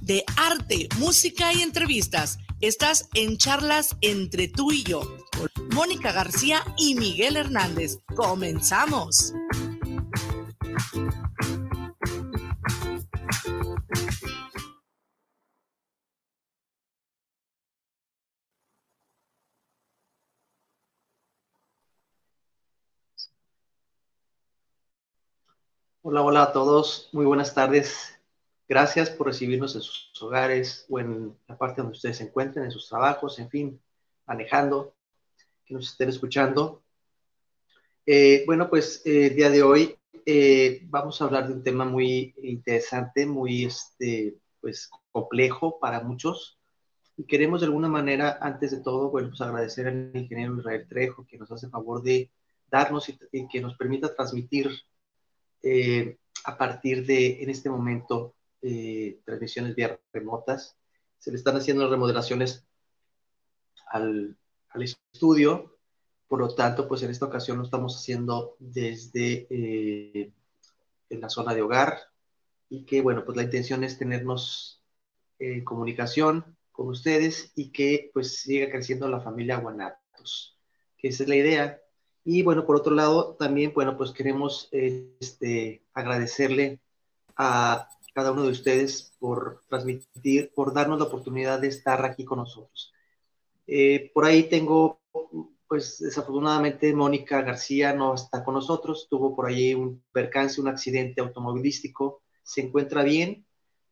de arte, música y entrevistas. Estás en charlas entre tú y yo, con Mónica García y Miguel Hernández. Comenzamos. Hola, hola a todos. Muy buenas tardes. Gracias por recibirnos en sus hogares o en la parte donde ustedes se encuentren, en sus trabajos, en fin, manejando, que nos estén escuchando. Eh, bueno, pues eh, el día de hoy eh, vamos a hablar de un tema muy interesante, muy este, pues, complejo para muchos. Y queremos de alguna manera, antes de todo, bueno, pues agradecer al ingeniero Israel Trejo que nos hace favor de darnos y que nos permita transmitir a partir de, en este momento, eh, transmisiones vía remotas. Se le están haciendo remodelaciones al, al, estudio, por lo tanto, pues en esta ocasión lo estamos haciendo desde eh, en la zona de hogar y que, bueno, pues la intención es tenernos en comunicación con ustedes y que pues siga creciendo la familia Guanatos, que esa es la idea. Y bueno, por otro lado, también, bueno, pues queremos este, agradecerle a cada uno de ustedes por transmitir, por darnos la oportunidad de estar aquí con nosotros. Eh, por ahí tengo, pues desafortunadamente, Mónica García no está con nosotros, tuvo por ahí un percance, un accidente automovilístico, se encuentra bien,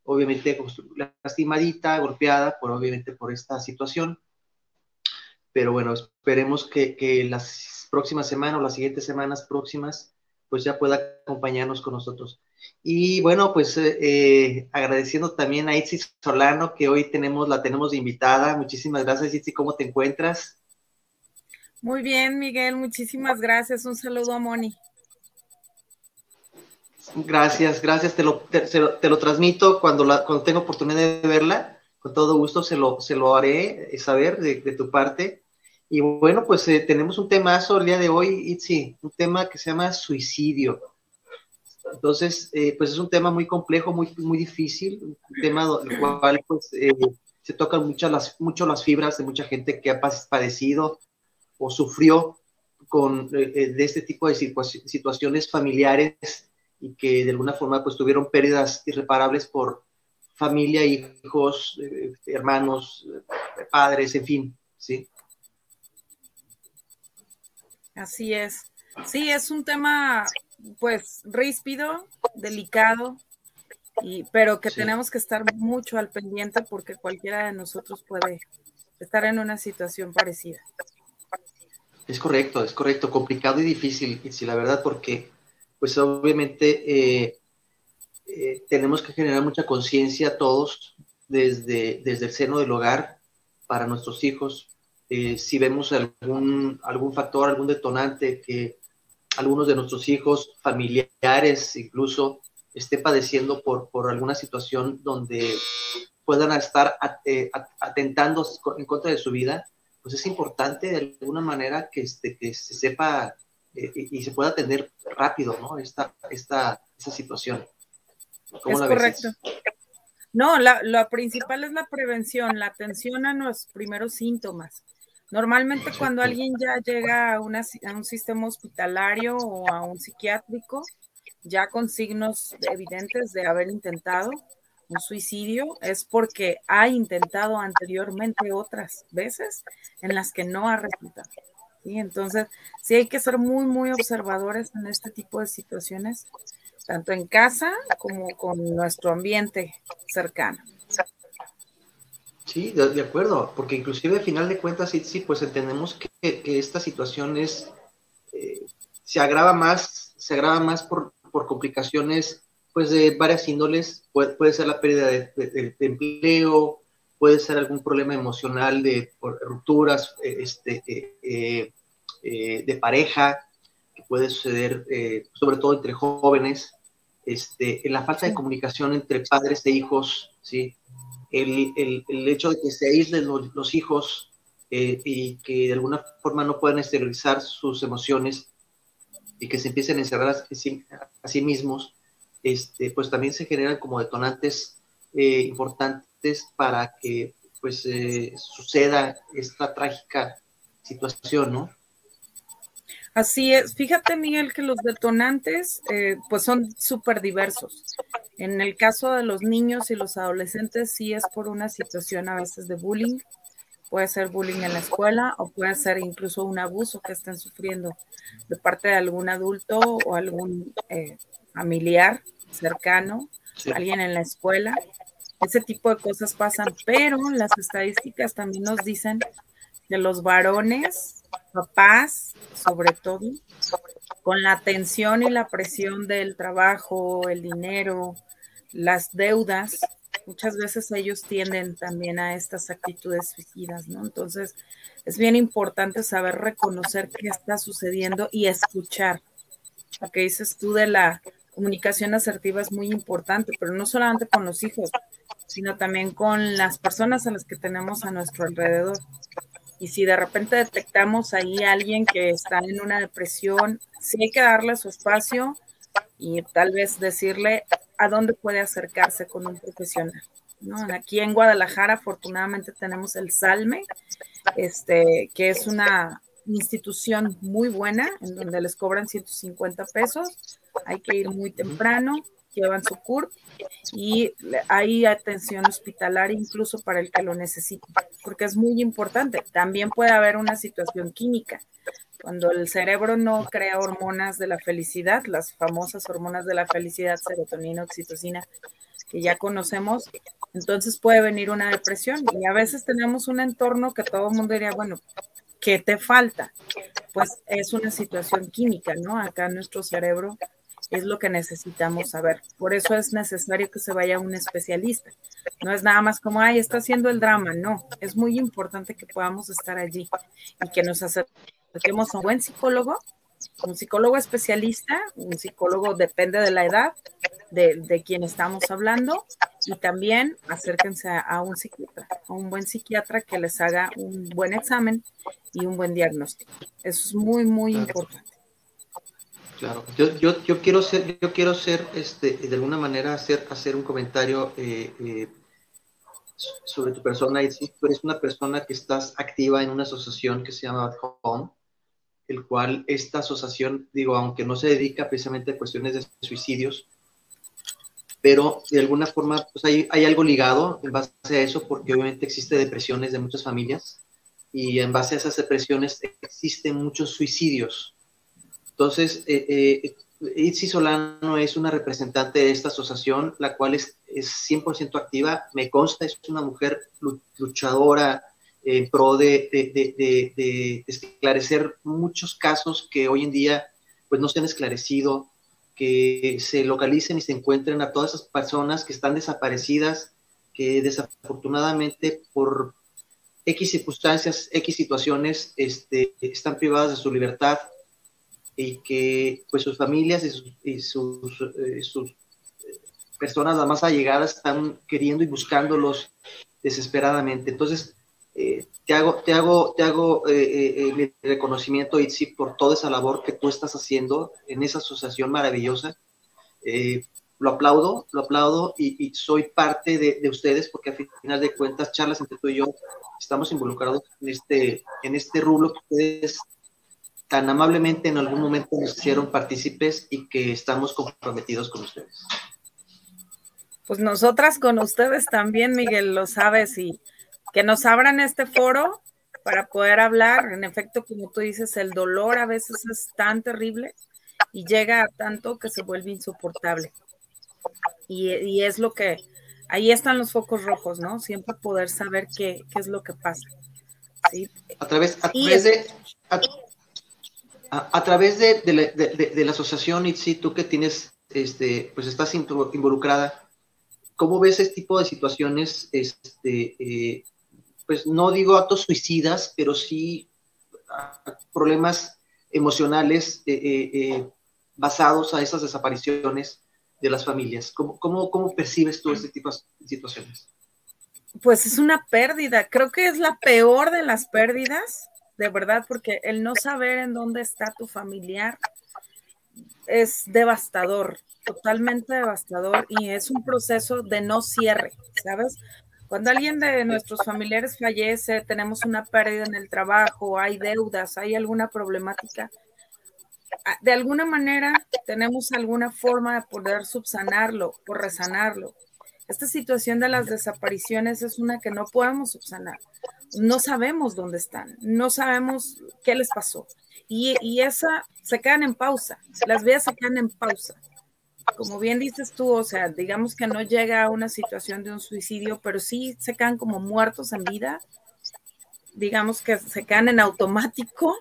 obviamente lastimadita, golpeada, por, obviamente por esta situación, pero bueno, esperemos que, que las próximas semanas o las siguientes semanas próximas, pues ya pueda acompañarnos con nosotros. Y bueno, pues eh, eh, agradeciendo también a Itzi Solano, que hoy tenemos, la tenemos invitada. Muchísimas gracias, Itzi, ¿cómo te encuentras? Muy bien, Miguel, muchísimas gracias. Un saludo a Moni. Gracias, gracias. Te lo, te, lo, transmito cuando, la, cuando tenga oportunidad de verla. Con todo gusto se lo, se lo haré saber de, de tu parte. Y bueno, pues eh, tenemos un temazo el día de hoy, Itzi, un tema que se llama suicidio. Entonces, eh, pues es un tema muy complejo, muy, muy difícil, un tema del cual pues, eh, se tocan muchas las, mucho las fibras de mucha gente que ha padecido o sufrió con, eh, de este tipo de situaciones familiares y que de alguna forma pues tuvieron pérdidas irreparables por familia, hijos, hermanos, padres, en fin, ¿sí? Así es. Sí, es un tema pues ríspido, delicado, y, pero que tenemos que estar mucho al pendiente porque cualquiera de nosotros puede estar en una situación parecida. Es correcto, es correcto, complicado y difícil, y si la verdad, porque pues obviamente eh, eh, tenemos que generar mucha conciencia todos desde, desde el seno del hogar para nuestros hijos. Eh, si vemos algún, algún factor, algún detonante que algunos de nuestros hijos, familiares incluso, esté padeciendo por, por alguna situación donde puedan estar eh, atentando en contra de su vida, pues es importante de alguna manera que, este, que se sepa eh, y, se pueda atender rápido, ¿no? Esta, esta, esta situación. ¿Cómo es correcto. No, la, lo principal es la prevención, la atención a los primeros síntomas. Normalmente cuando alguien ya llega a, una, a un sistema hospitalario o a un psiquiátrico, ya con signos evidentes de haber intentado un suicidio, es porque ha intentado anteriormente otras veces en las que no ha resultado. ¿sí? Entonces, sí hay que ser muy, muy observadores en este tipo de situaciones, tanto en casa como con nuestro ambiente cercano. Sí, de, acuerdo, porque inclusive al final de cuentas, sí, sí pues entendemos que, esta situación es, eh, se agrava más, se agrava más por, por, complicaciones pues de varias índoles, puede, puede ser la pérdida de, empleo, puede ser algún problema emocional de rupturas eh, este, eh, de pareja, que puede suceder sobre todo entre jóvenes, este, la falta de comunicación entre padres e hijos, ¿sí? El, el, hecho de que se aíslen los, hijos eh, y que de alguna forma no puedan exteriorizar sus emociones y que se empiecen a encerrar a sí, mismos, este, pues también se generan como detonantes eh, importantes para que pues eh, suceda esta trágica situación, ¿no? Así es. Fíjate, Miguel, que los detonantes pues son súper diversos. En el caso de los niños y los adolescentes, sí es por una situación a veces de bullying. Puede ser bullying en la escuela o puede ser incluso un abuso que estén sufriendo de parte de algún adulto o algún eh, familiar cercano, alguien en la escuela. Ese tipo de cosas pasan, pero las estadísticas también nos dicen que los varones, papás, sobre todo, con la tensión y la presión del trabajo, el dinero, las deudas, muchas veces ellos tienden también a estas actitudes suicidas, ¿no? Entonces, es bien importante saber reconocer qué está sucediendo y escuchar. Lo que dices tú de la comunicación asertiva es muy importante, pero no solamente con los hijos, sino también con las personas a las que tenemos a nuestro alrededor. Y si de repente detectamos ahí a alguien que está en una depresión, sí hay que darle su espacio y tal vez decirle, a dónde puede acercarse con un profesional. ¿no? Aquí en Guadalajara, afortunadamente, tenemos el Salme, este, que es una institución muy buena, en donde les cobran 150 pesos. Hay que ir muy temprano, llevan su CURP y hay atención hospitalaria incluso para el que lo necesite, porque es muy importante. También puede haber una situación química. Cuando el cerebro no crea hormonas de la felicidad, las famosas hormonas de la felicidad, serotonina, oxitocina, que ya conocemos, entonces puede venir una depresión. Y a veces tenemos un entorno que todo el mundo diría, bueno, ¿qué te falta? Pues es una situación química, ¿no? Acá nuestro cerebro es lo que necesitamos saber. Por eso es necesario que se vaya un especialista. No es nada más como, ay, está haciendo el drama. No, es muy importante que podamos estar allí y que nos tenemos un buen psicólogo, un psicólogo especialista, un psicólogo depende de la edad de, quien estamos hablando y también acérquense a, un psiquiatra, a un buen psiquiatra que les haga un buen examen y un buen diagnóstico. Eso es muy, muy importante. Claro, yo, yo, yo, quiero ser, yo quiero ser, este, de alguna manera hacer, hacer un comentario eh, eh, sobre tu persona. Y eres una persona que estás activa en una asociación que se llama At Home, el cual esta asociación, digo, aunque no se dedica precisamente a cuestiones de suicidios, pero de alguna forma pues hay, hay algo ligado en base a eso, porque obviamente existe depresiones de muchas familias y en base a esas depresiones existen muchos suicidios. Entonces, eh, eh, Solano es una representante de esta asociación, la cual es, es 100% activa, me consta, es una mujer luchadora, en pro de, esclarecer muchos casos que hoy en día pues no se han esclarecido, que se localicen y se encuentren a todas esas personas que están desaparecidas, que desafortunadamente por X circunstancias, X situaciones, este, están privadas de su libertad y que pues sus familias y sus, eh, personas, las más allegadas, están queriendo y buscándolos desesperadamente. Entonces, eh, te hago, te hago, te hago eh, mi reconocimiento, Itzi, por toda esa labor que tú estás haciendo en esa asociación maravillosa. lo aplaudo, lo aplaudo y, soy parte de, de, ustedes porque al final de cuentas, charlas entre tú y yo, estamos involucrados en este, en este rublo que ustedes tan amablemente en algún momento nos hicieron partícipes y que estamos comprometidos con ustedes. Pues nosotras con ustedes también, Miguel, lo sabes, y que nos abran este foro para poder hablar. En efecto, como tú dices, el dolor a veces es tan terrible y llega a tanto que se vuelve insoportable. Y, es lo que, ahí están los focos rojos, ¿no? Siempre poder saber qué, qué es lo que pasa. A través, a través de a, través de, de, la, asociación ITSI, tú que tienes, este, pues estás involucrada, ¿cómo ves este tipo de situaciones? Este, eh, pues no digo actos suicidas, pero sí problemas emocionales eh, eh, basados a esas desapariciones de las familias. ¿Cómo, cómo, cómo percibes tú este tipo de situaciones? Pues es una pérdida, creo que es la peor de las pérdidas de verdad, porque el no saber en dónde está tu familiar es devastador, totalmente devastador y es un proceso de no cierre, ¿sabes? Cuando alguien de nuestros familiares fallece, tenemos una pérdida en el trabajo, hay deudas, hay alguna problemática, ah, de alguna manera tenemos alguna forma de poder subsanarlo o resanarlo. Esta situación de las desapariciones es una que no podemos subsanar no sabemos dónde están, no sabemos qué les pasó. Y, y esa se quedan en pausa, las vidas se quedan en pausa. Como bien dices tú, o sea, digamos que no llega a una situación de un suicidio, pero sí se quedan como muertos en vida, digamos que se quedan en automático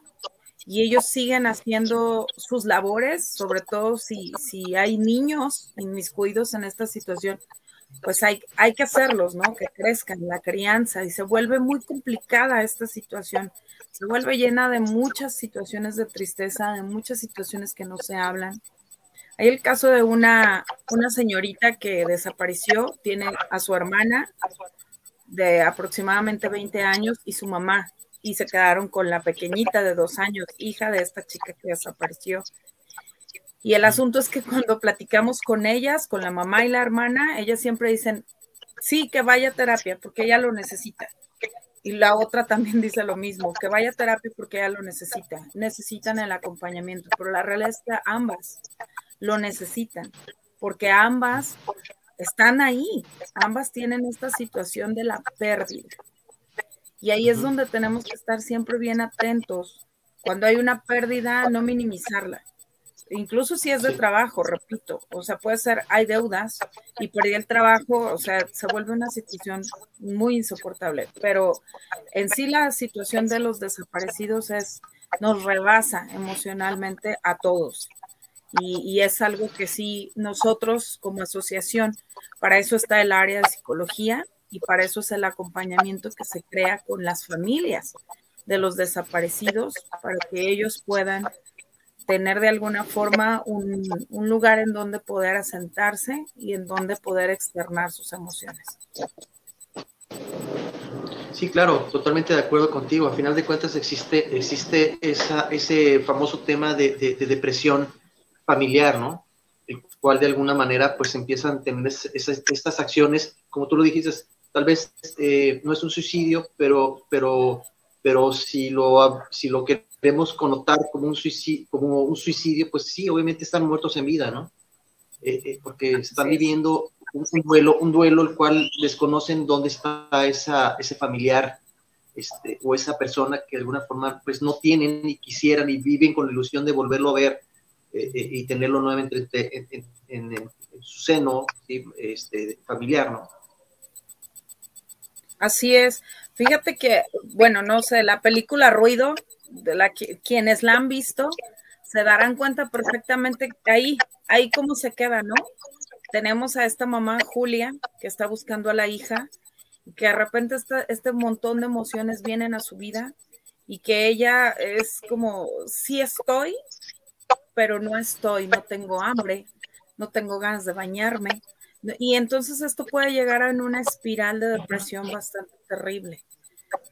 y ellos siguen haciendo sus labores, sobre todo si, si hay niños inmiscuidos en esta situación, pues hay, hay que hacerlos, ¿no? Que crezcan, la crianza, y se vuelve muy complicada esta situación. Se vuelve llena de muchas situaciones de tristeza, de muchas situaciones que no se hablan. Hay el caso de una, una señorita que desapareció, tiene a su hermana de aproximadamente 20 años y su mamá, y se quedaron con la pequeñita de dos años, hija de esta chica que desapareció. Y el asunto es que cuando platicamos con ellas, con la mamá y la hermana, ellas siempre dicen, sí, que vaya a terapia porque ella lo necesita. Y la otra también dice lo mismo, que vaya a terapia porque ella lo necesita. Necesitan el acompañamiento, pero la realidad es que ambas lo necesitan, porque ambas están ahí, ambas tienen esta situación de la pérdida. Y ahí es donde tenemos que estar siempre bien atentos. Cuando hay una pérdida, no minimizarla incluso si es de trabajo, repito, o sea, puede ser, hay deudas y perdí el trabajo, o sea, se vuelve una situación muy insoportable, pero en sí la situación de los desaparecidos es, nos rebasa emocionalmente a todos. Y, y es algo que sí nosotros como asociación, para eso está el área de psicología y para eso es el acompañamiento que se crea con las familias de los desaparecidos para que ellos puedan tener de alguna forma un, lugar en donde poder asentarse y en donde poder externar sus emociones. Sí, claro, totalmente de acuerdo contigo. A final de cuentas existe, existe esa, ese famoso tema de, depresión familiar, ¿no? El cual de alguna manera pues empiezan a tener estas acciones, como tú lo dijiste, tal vez eh, no es un suicidio, pero, pero, pero si lo, si lo que queremos connotar como un suicidio, como un suicidio, pues sí, obviamente están muertos en vida, ¿no? Eh, eh, porque están viviendo un, duelo, un duelo el cual desconocen dónde está esa, ese familiar este, o esa persona que de alguna forma pues no tienen ni quisieran y viven con la ilusión de volverlo a ver eh, y tenerlo nuevamente en, en, su seno este, familiar, ¿no? Así es. Fíjate que, bueno, no sé, la película Ruido de la quienes la han visto se darán cuenta perfectamente ahí, ahí cómo se queda, ¿no? Tenemos a esta mamá Julia que está buscando a la hija que de repente este montón de emociones vienen a su vida y que ella es como, sí estoy, pero no estoy, no tengo hambre, no tengo ganas de bañarme, Y entonces esto puede llegar a una espiral de depresión bastante terrible.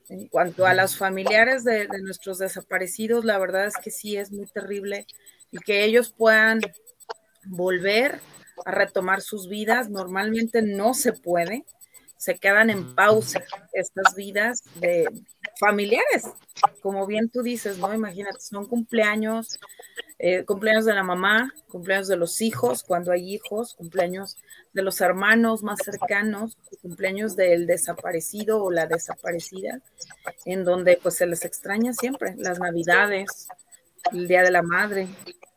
En cuanto a los familiares de, de, nuestros desaparecidos, la verdad es que sí es muy terrible y que ellos puedan volver a retomar sus vidas. Normalmente no se puede, se quedan en pausa estas vidas de familiares, como bien tú dices, ¿no? Imagínate, son cumpleaños, eh, cumpleaños de la mamá, cumpleaños de los hijos, cuando hay hijos, cumpleaños de los hermanos más cercanos, cumpleaños del desaparecido o la desaparecida, en donde pues se les extraña siempre, las navidades, el Día de la Madre,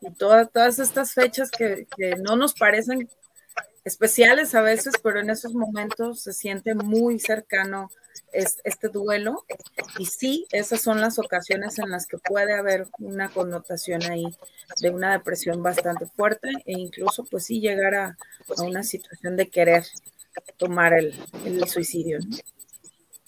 y todas estas fechas que, que no nos parecen especiales a veces, pero en esos momentos se siente muy cercano este duelo. Y sí, esas son las ocasiones en las que puede haber una connotación ahí de una depresión bastante fuerte e incluso pues sí llegar a, una situación de querer tomar el, suicidio.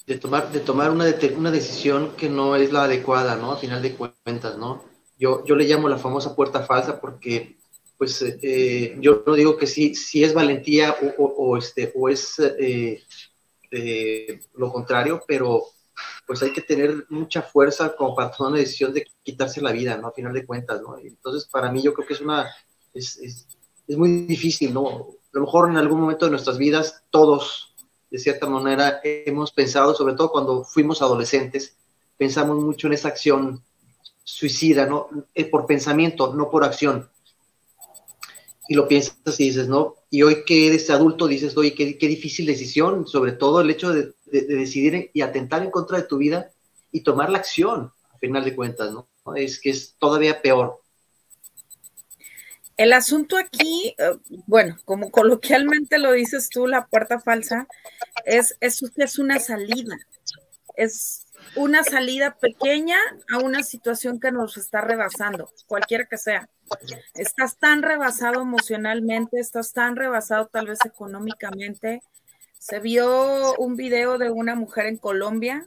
De tomar, de tomar una, una decisión que no es la adecuada, ¿no? A final de cuentas, ¿no? Yo, yo le llamo la famosa puerta falsa porque pues eh, yo no digo que sí, si es valentía o, este, o es eh, eh, lo contrario, pero pues hay que tener mucha fuerza como para tomar una decisión de quitarse la vida, ¿no? A final de cuentas, ¿no? Entonces, para mí yo creo que es una, es, es, es muy difícil, ¿no? A lo mejor en algún momento de nuestras vidas, todos, de cierta manera, hemos pensado, sobre todo cuando fuimos adolescentes, pensamos mucho en esa acción suicida, ¿no? por pensamiento, no por acción y lo piensas y dices, no, y hoy que eres adulto dices, oye, qué, qué difícil decisión, sobre todo el hecho de, decidir y atentar en contra de tu vida y tomar la acción, a final de cuentas, ¿no? Es que es todavía peor. El asunto aquí, eh, bueno, como coloquialmente lo dices tú, la puerta falsa, es, es, es una salida, es una salida pequeña a una situación que nos está rebasando, cualquiera que sea. Estás tan rebasado emocionalmente, estás tan rebasado tal vez económicamente. Se vio un video de una mujer en Colombia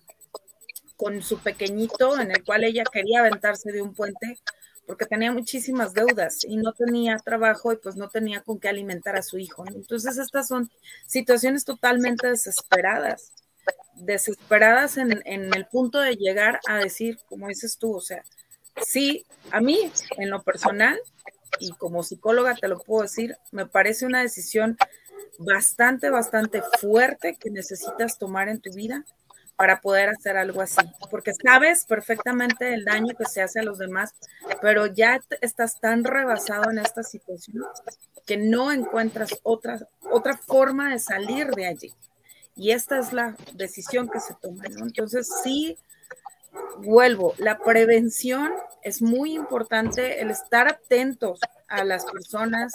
con su pequeñito en el cual ella quería aventarse de un puente porque tenía muchísimas deudas y no tenía trabajo y pues no tenía con qué alimentar a su hijo. Entonces estas son situaciones totalmente desesperadas desesperadas en, el punto de llegar a decir, como dices tú, o sea, sí, a mí en lo personal y como psicóloga te lo puedo decir, me parece una decisión bastante, bastante fuerte que necesitas tomar en tu vida para poder hacer algo así, porque sabes perfectamente el daño que se hace a los demás, pero ya estás tan rebasado en esta situación que no encuentras otra, otra forma de salir de allí. Y esta es la decisión que se toma, ¿no? Entonces, sí, vuelvo, la prevención es muy importante, el estar atentos a las personas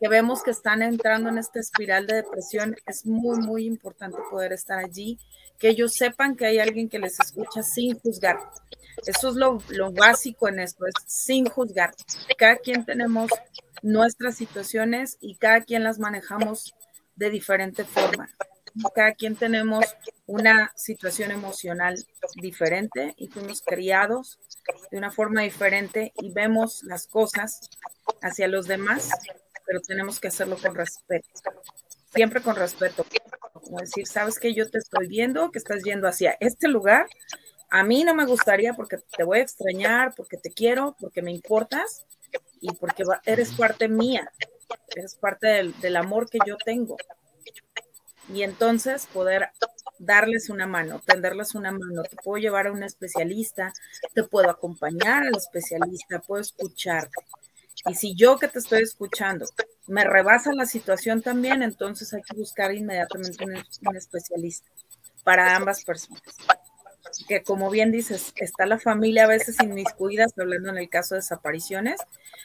que vemos que están entrando en esta espiral de depresión, es muy, muy importante poder estar allí, que ellos sepan que hay alguien que les escucha sin juzgar. Eso es lo, lo básico en esto, es sin juzgar. Cada quien tenemos nuestras situaciones y cada quien las manejamos de diferente forma cada quien tenemos una situación emocional diferente y fuimos criados de una forma diferente y vemos las cosas hacia los demás, pero tenemos que hacerlo con respeto, siempre con respeto. Como decir, sabes que yo te estoy viendo, que estás yendo hacia este lugar. A mí no me gustaría porque te voy a extrañar, porque te quiero, porque me importas y porque eres parte mía, eres parte del, del amor que yo tengo y entonces poder darles una mano, tenderles una mano. Te puedo llevar a un especialista, te puedo acompañar al especialista, puedo escuchar. Y si yo que te estoy escuchando me rebasa la situación también, entonces hay que buscar inmediatamente un, un especialista para ambas personas que como bien dices, está la familia a veces inmiscuida, hablando en el caso de desapariciones,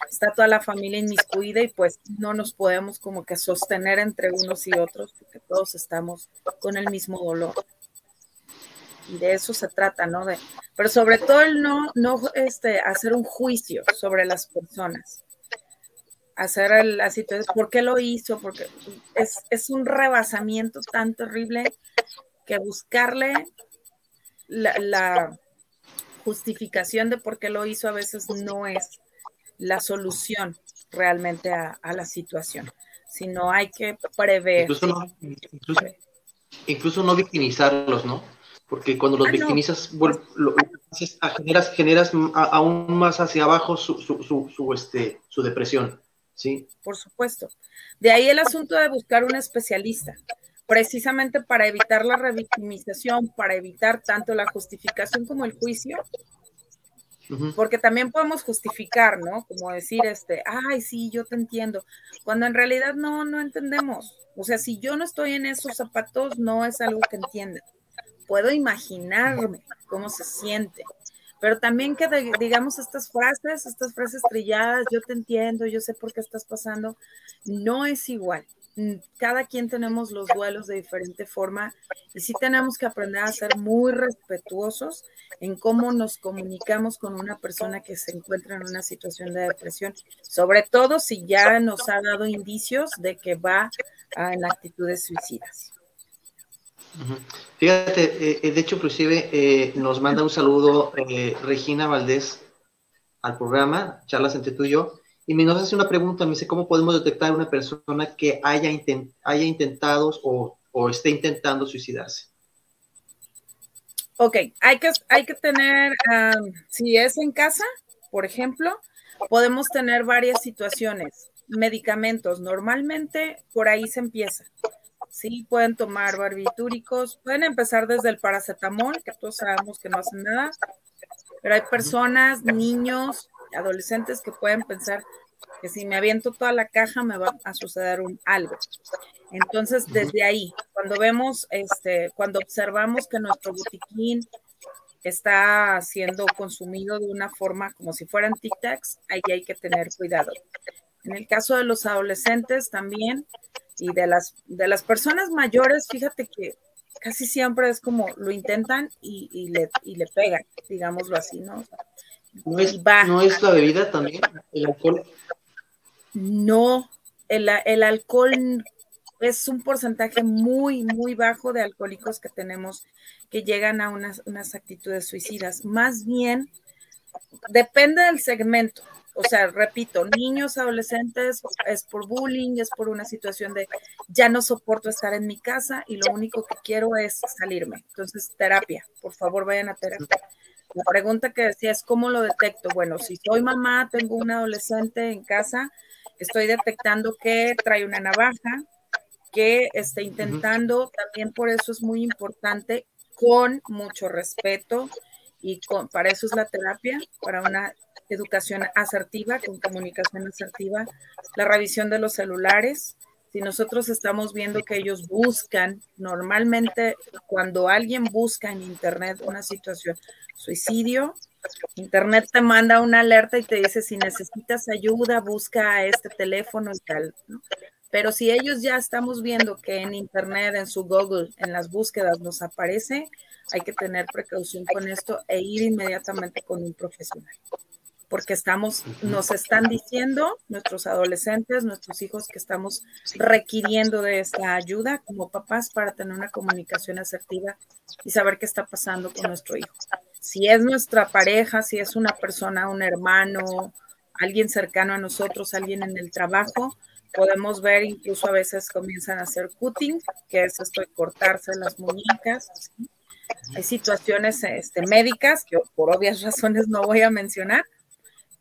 está toda la familia inmiscuida y pues no nos podemos como que sostener entre unos y otros porque todos estamos con el mismo dolor. Y de eso se trata, ¿no? De, pero sobre todo el no, no este, hacer un juicio sobre las personas. Hacer el, así, ¿por qué lo hizo? Porque es, es un rebasamiento tan terrible que buscarle la, justificación de por qué lo hizo a veces no es la solución realmente a, la situación. sino hay que prever. Incluso no, victimizarlos, ¿no? Porque cuando los ah, victimizas, generas, generas aún más hacia abajo su, su, su, este, su depresión, ¿sí? Por supuesto. De ahí el asunto de buscar un especialista precisamente para evitar la revictimización, para evitar tanto la justificación como el juicio, porque también podemos justificar, ¿no? Como decir, este, ay, sí, yo te entiendo, cuando en realidad no, no entendemos. O sea, si yo no estoy en esos zapatos, no es algo que entienda. Puedo imaginarme cómo se siente, pero también que digamos estas frases, estas frases trilladas, yo te entiendo, yo sé por qué estás pasando, no es igual. Mm, cada quien tenemos los duelos de diferente forma y sí tenemos que aprender a ser muy respetuosos en cómo nos comunicamos con una persona que se encuentra en una situación de depresión, sobre todo si ya nos ha dado indicios de que va en actitudes suicidas. Fíjate, eh, eh, de hecho, inclusive eh, nos manda un saludo Regina Valdés al programa, charlas entre tú y yo, y me nos hace una pregunta, me dice, ¿cómo podemos detectar una persona que haya, haya intentado o, o, esté intentando suicidarse? Ok, hay que, hay que tener, si es en casa, por ejemplo, podemos tener varias situaciones. Medicamentos, normalmente por ahí se empieza. Sí, pueden tomar barbitúricos, pueden empezar desde el paracetamol, que todos sabemos que no hacen nada, pero hay personas, niños, adolescentes que pueden pensar, que si me aviento toda la caja me va a suceder un algo. Entonces, desde ahí, cuando vemos, este, cuando observamos que nuestro botiquín está siendo consumido de una forma como si fueran tic-tacs, ahí hay que tener cuidado. En el caso de los adolescentes también y de las, de las personas mayores, fíjate que casi siempre es como lo intentan y, le, y le pegan, digámoslo así, ¿no? ¿No es, ¿No es la bebida también? ¿El alcohol? No, el, alcohol es un porcentaje muy, muy bajo de alcohólicos que tenemos que llegan a unas, unas actitudes suicidas. Más bien, depende del segmento. O sea, repito, niños, adolescentes, es por bullying, es por una situación de ya no soporto estar en mi casa y lo único que quiero es salirme. Entonces, terapia, por favor, vayan a terapia. La pregunta que decía es, ¿cómo lo detecto? Bueno, si soy mamá, tengo un adolescente en casa, estoy detectando que trae una navaja, que está intentando, también por eso es muy importante, con mucho respeto y con, para eso es la terapia, para una educación asertiva, con comunicación asertiva, la revisión de los celulares. Si nosotros estamos viendo que ellos buscan, normalmente cuando alguien busca en Internet una situación, suicidio, Internet te manda una alerta y te dice si necesitas ayuda, busca este teléfono y tal. Pero si ellos ya estamos viendo que en Internet, en su Google, en las búsquedas nos aparece, hay que tener precaución con esto e ir inmediatamente con un profesional. Porque estamos, nos están diciendo nuestros adolescentes, nuestros hijos, que estamos requiriendo de esta ayuda como papás para tener una comunicación asertiva y saber qué está pasando con nuestro hijo si es nuestra pareja, si es una persona, un hermano, alguien cercano a nosotros, alguien en el trabajo, podemos ver incluso a veces comienzan a hacer cutting, que es esto de cortarse las muñecas. Hay situaciones este, médicas que por obvias razones no voy a mencionar,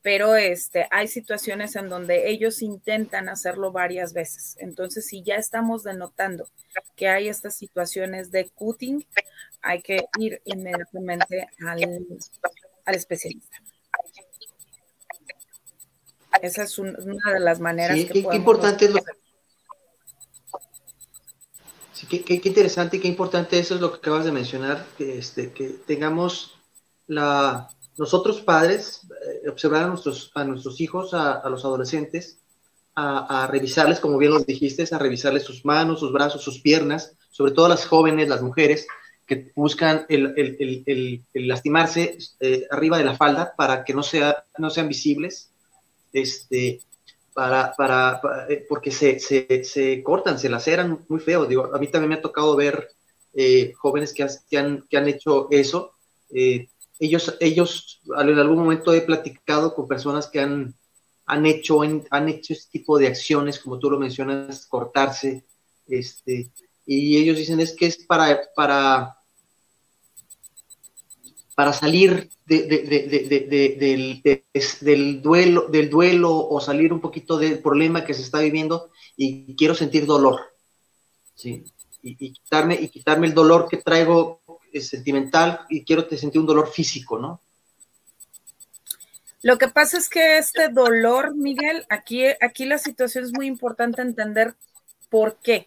pero este, hay situaciones en donde ellos intentan hacerlo varias veces. Entonces, si ya estamos denotando que hay estas situaciones de cutting, hay que ir inmediatamente al, especialista. Esa es una de las maneras que qué, qué importante es lo sí, qué, qué, interesante y qué importante eso es lo que acabas de mencionar, que, este, que tengamos la, nosotros padres, eh, observar a nuestros, hijos, a, los adolescentes, a, revisarles, como bien los dijiste, a revisarles sus manos, sus brazos, sus piernas, sobre todo las jóvenes, las mujeres, que buscan el, lastimarse eh, arriba de la falda para que no, sea, no sean visibles, este, para, para, eh, porque se, se, se, cortan, se laceran muy feo. A mí también me ha tocado ver eh, jóvenes que, han, que han hecho eso. Ellos, ellos, en algún momento he platicado con personas que han, han hecho, han hecho este tipo de acciones, como tú lo mencionas, cortarse, este, y ellos dicen es que es para, para, para salir del, duelo, del duelo o salir un poquito del problema que se está viviendo y quiero sentir dolor. ¿sí? Y, quitarme, y quitarme el dolor que traigo sentimental y quiero sentir un dolor físico, ¿no? Lo que pasa es que este dolor, Miguel, aquí, aquí la situación es muy importante entender por qué.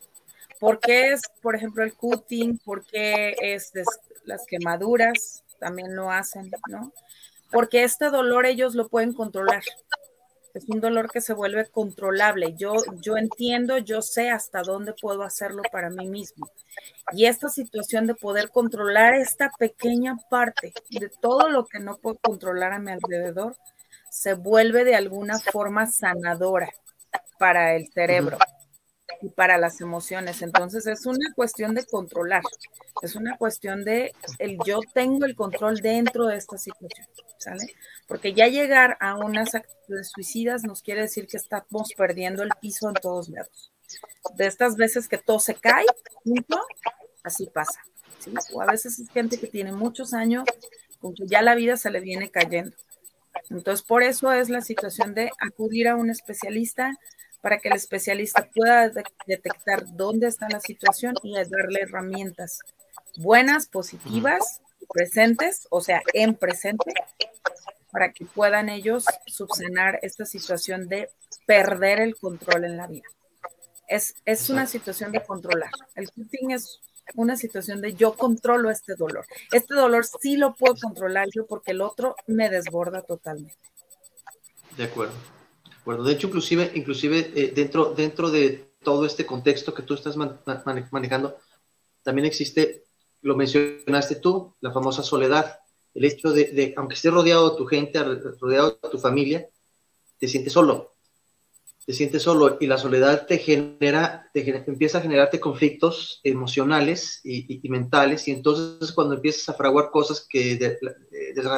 ¿Por qué es, por ejemplo, el cutting? ¿Por qué es las quemaduras? También lo hacen, ¿no? Porque este dolor ellos lo pueden controlar. Es un dolor que se vuelve controlable. Yo, yo entiendo, yo sé hasta dónde puedo hacerlo para mí mismo. Y esta situación de poder controlar esta pequeña parte de todo lo que no puedo controlar a mi alrededor, se vuelve de alguna forma sanadora para el cerebro y para las emociones. Entonces es una cuestión de controlar, es una cuestión de el yo tengo el control dentro de esta situación, ¿sale? Porque ya llegar a unas actitudes suicidas nos quiere decir que estamos perdiendo el piso en todos lados. De estas veces que todo se cae, junto, así pasa. ¿sí? O a veces es gente que tiene muchos años con que ya la vida se le viene cayendo. Entonces, por eso es la situación de acudir a un especialista para que el especialista pueda detectar dónde está la situación y darle herramientas buenas, positivas, presentes, o sea, en presente, para que puedan ellos subsanar esta situación de perder el control en la vida. Es, es una situación de controlar. El cutting es una situación de yo controlo este dolor. Este dolor sí lo puedo controlar yo porque el otro me desborda totalmente. De acuerdo. De, hecho, inclusive, inclusive eh, dentro, dentro de todo este contexto que tú estás manejando, también existe, lo mencionaste tú, la famosa soledad. El hecho de, aunque estés rodeado de tu gente, rodeado de tu familia, te sientes solo. Te sientes solo y la soledad te genera, te empieza a generarte conflictos emocionales y, mentales. Y entonces cuando empiezas a fraguar cosas que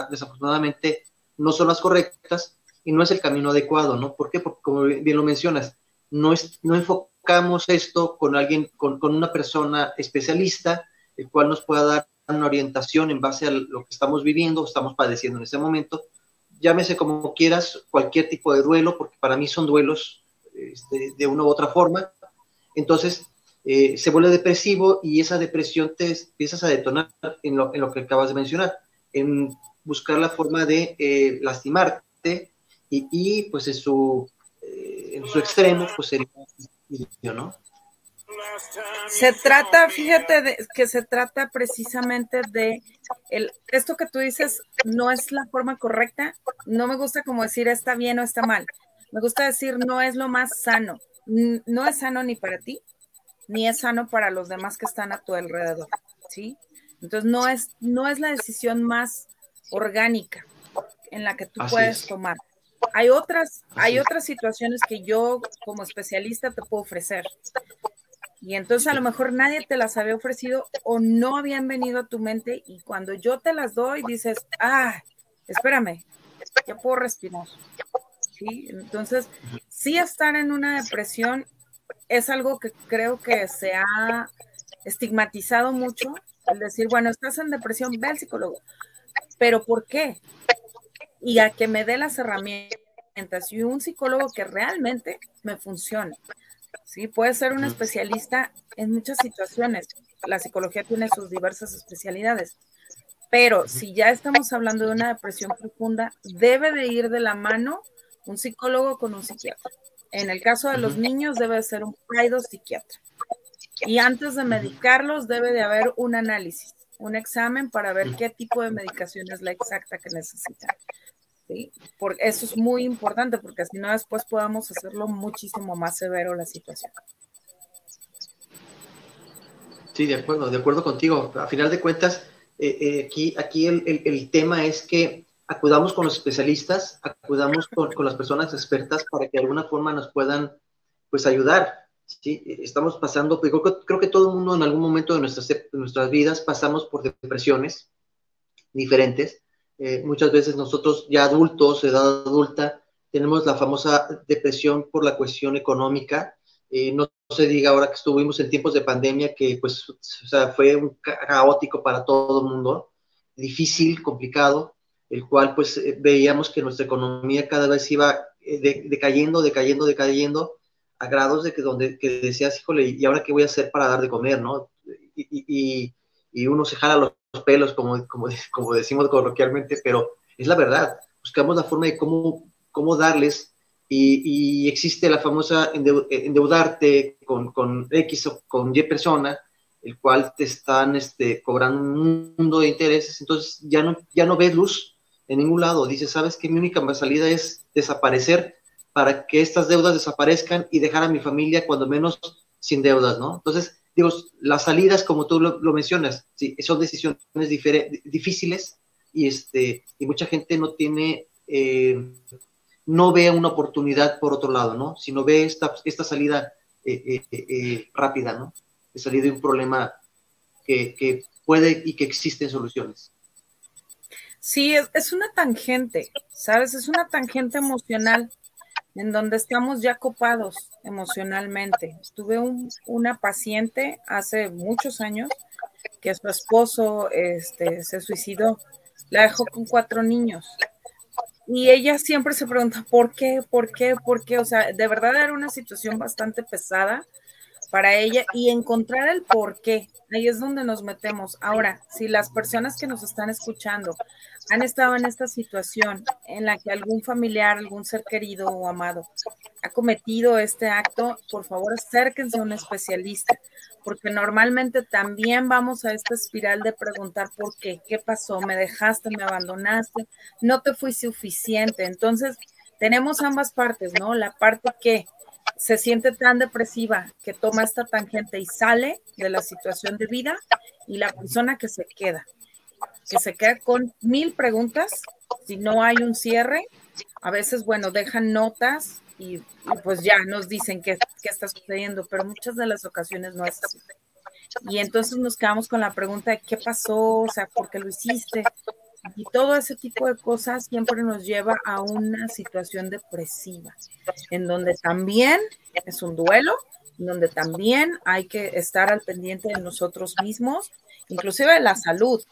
desafortunadamente no son las correctas y no es el camino adecuado, ¿no? ¿Por qué? Porque como bien lo mencionas, no, es, no enfocamos esto con alguien, con, con una persona especialista, el cual nos pueda dar una orientación en base a lo que estamos viviendo, estamos padeciendo en ese momento, llámese como quieras, cualquier tipo de duelo, porque para mí son duelos este, de una u otra forma. Entonces, eh, se vuelve depresivo y esa depresión te empiezas a detonar en lo, en lo que acabas de mencionar, en buscar la forma de eh, lastimarte y, y, pues en su, eh, en su extremo, pues sería ¿no? Se trata, fíjate, de, que se trata precisamente de el, esto que tú dices no es la forma correcta. No me gusta como decir está bien o está mal. Me gusta decir no es lo más sano. No es sano ni para ti, ni es sano para los demás que están a tu alrededor. ¿Sí? Entonces no es, no es la decisión más orgánica en la que tú puedes tomar. Hay otras, hay otras situaciones que yo como especialista te puedo ofrecer. Y entonces a lo mejor nadie te las había ofrecido o no habían venido a tu mente y cuando yo te las doy dices, ah, espérame, ya puedo respirar. ¿Sí? Entonces, sí estar en una depresión es algo que creo que se ha estigmatizado mucho, el decir, bueno, estás en depresión, ve al psicólogo. Pero ¿por qué? Y a que me dé las herramientas y un psicólogo que realmente me funcione. ¿sí? Puede ser un especialista en muchas situaciones. La psicología tiene sus diversas especialidades. Pero si ya estamos hablando de una depresión profunda, debe de ir de la mano un psicólogo con un psiquiatra. En el caso de los niños debe ser un paido psiquiatra. Y antes de medicarlos debe de haber un análisis, un examen para ver qué tipo de medicación es la exacta que necesitan. ¿Sí? eso es muy importante porque así no después podamos hacerlo muchísimo más severo la situación. Sí, de acuerdo, de acuerdo contigo. A final de cuentas, eh, eh, aquí, aquí el, tema es que acudamos con los especialistas, acudamos con, las personas expertas para que de alguna forma nos puedan pues ayudar. ¿sí? Estamos pasando, pues, creo, creo que todo el mundo en algún momento de nuestras, de nuestras vidas pasamos por depresiones diferentes eh, muchas veces nosotros ya adultos, edad adulta, tenemos la famosa depresión por la cuestión económica. Eh, no, se diga ahora que estuvimos en tiempos de pandemia que pues o sea, fue un caótico para todo el mundo, difícil, complicado, el cual pues eh, veíamos que nuestra economía cada vez iba decayendo, decayendo, decayendo, a grados de que donde que decías, híjole, ¿y ahora qué voy a hacer para dar de comer, no? Y, y, uno se jala los pelos, como, como, como decimos coloquialmente, pero es la verdad. Buscamos la forma de cómo, cómo darles y, existe la famosa endeudarte con, con, X o con Y persona, el cual te están este, cobrando un mundo de intereses, entonces ya no, ya no ves luz en ningún lado. Dices, ¿sabes que Mi única salida es desaparecer para que estas deudas desaparezcan y dejar a mi familia cuando menos sin deudas, ¿no? Entonces, digo, las salidas, como tú lo, mencionas, sí, son decisiones difíciles y, este, y mucha gente no tiene, eh, no ve una oportunidad por otro lado, ¿no? Sino ve esta, esta salida eh, eh, rápida, ¿no? De salir de un problema que, que puede y que existen soluciones. Sí, es, una tangente, ¿sabes? Es una tangente emocional en donde estamos ya copados emocionalmente. Tuve una paciente hace muchos años que su esposo este, se suicidó, la dejó con cuatro niños. Y ella siempre se pregunta, ¿por qué? ¿Por qué? ¿Por qué? O sea, de verdad era una situación bastante pesada para ella y encontrar el por qué. Ahí es donde nos metemos. Ahora, si las personas que nos están escuchando han estado en esta situación en la que algún familiar, algún ser querido o amado ha cometido este acto, por favor acérquense a un especialista, porque normalmente también vamos a esta espiral de preguntar por qué, qué pasó, me dejaste, me abandonaste, no te fui suficiente. Entonces, tenemos ambas partes, ¿no? La parte que se siente tan depresiva que toma esta tangente y sale de la situación de vida y la persona que se queda que se queda con mil preguntas, si no hay un cierre, a veces, bueno, dejan notas y, pues ya nos dicen qué, qué, está sucediendo, pero muchas de las ocasiones no es así. Y entonces nos quedamos con la pregunta de qué pasó, o sea, por qué lo hiciste. Y todo ese tipo de cosas siempre nos lleva a una situación depresiva, en donde también es un duelo, en donde también hay que estar al pendiente de nosotros mismos, inclusive de la salud.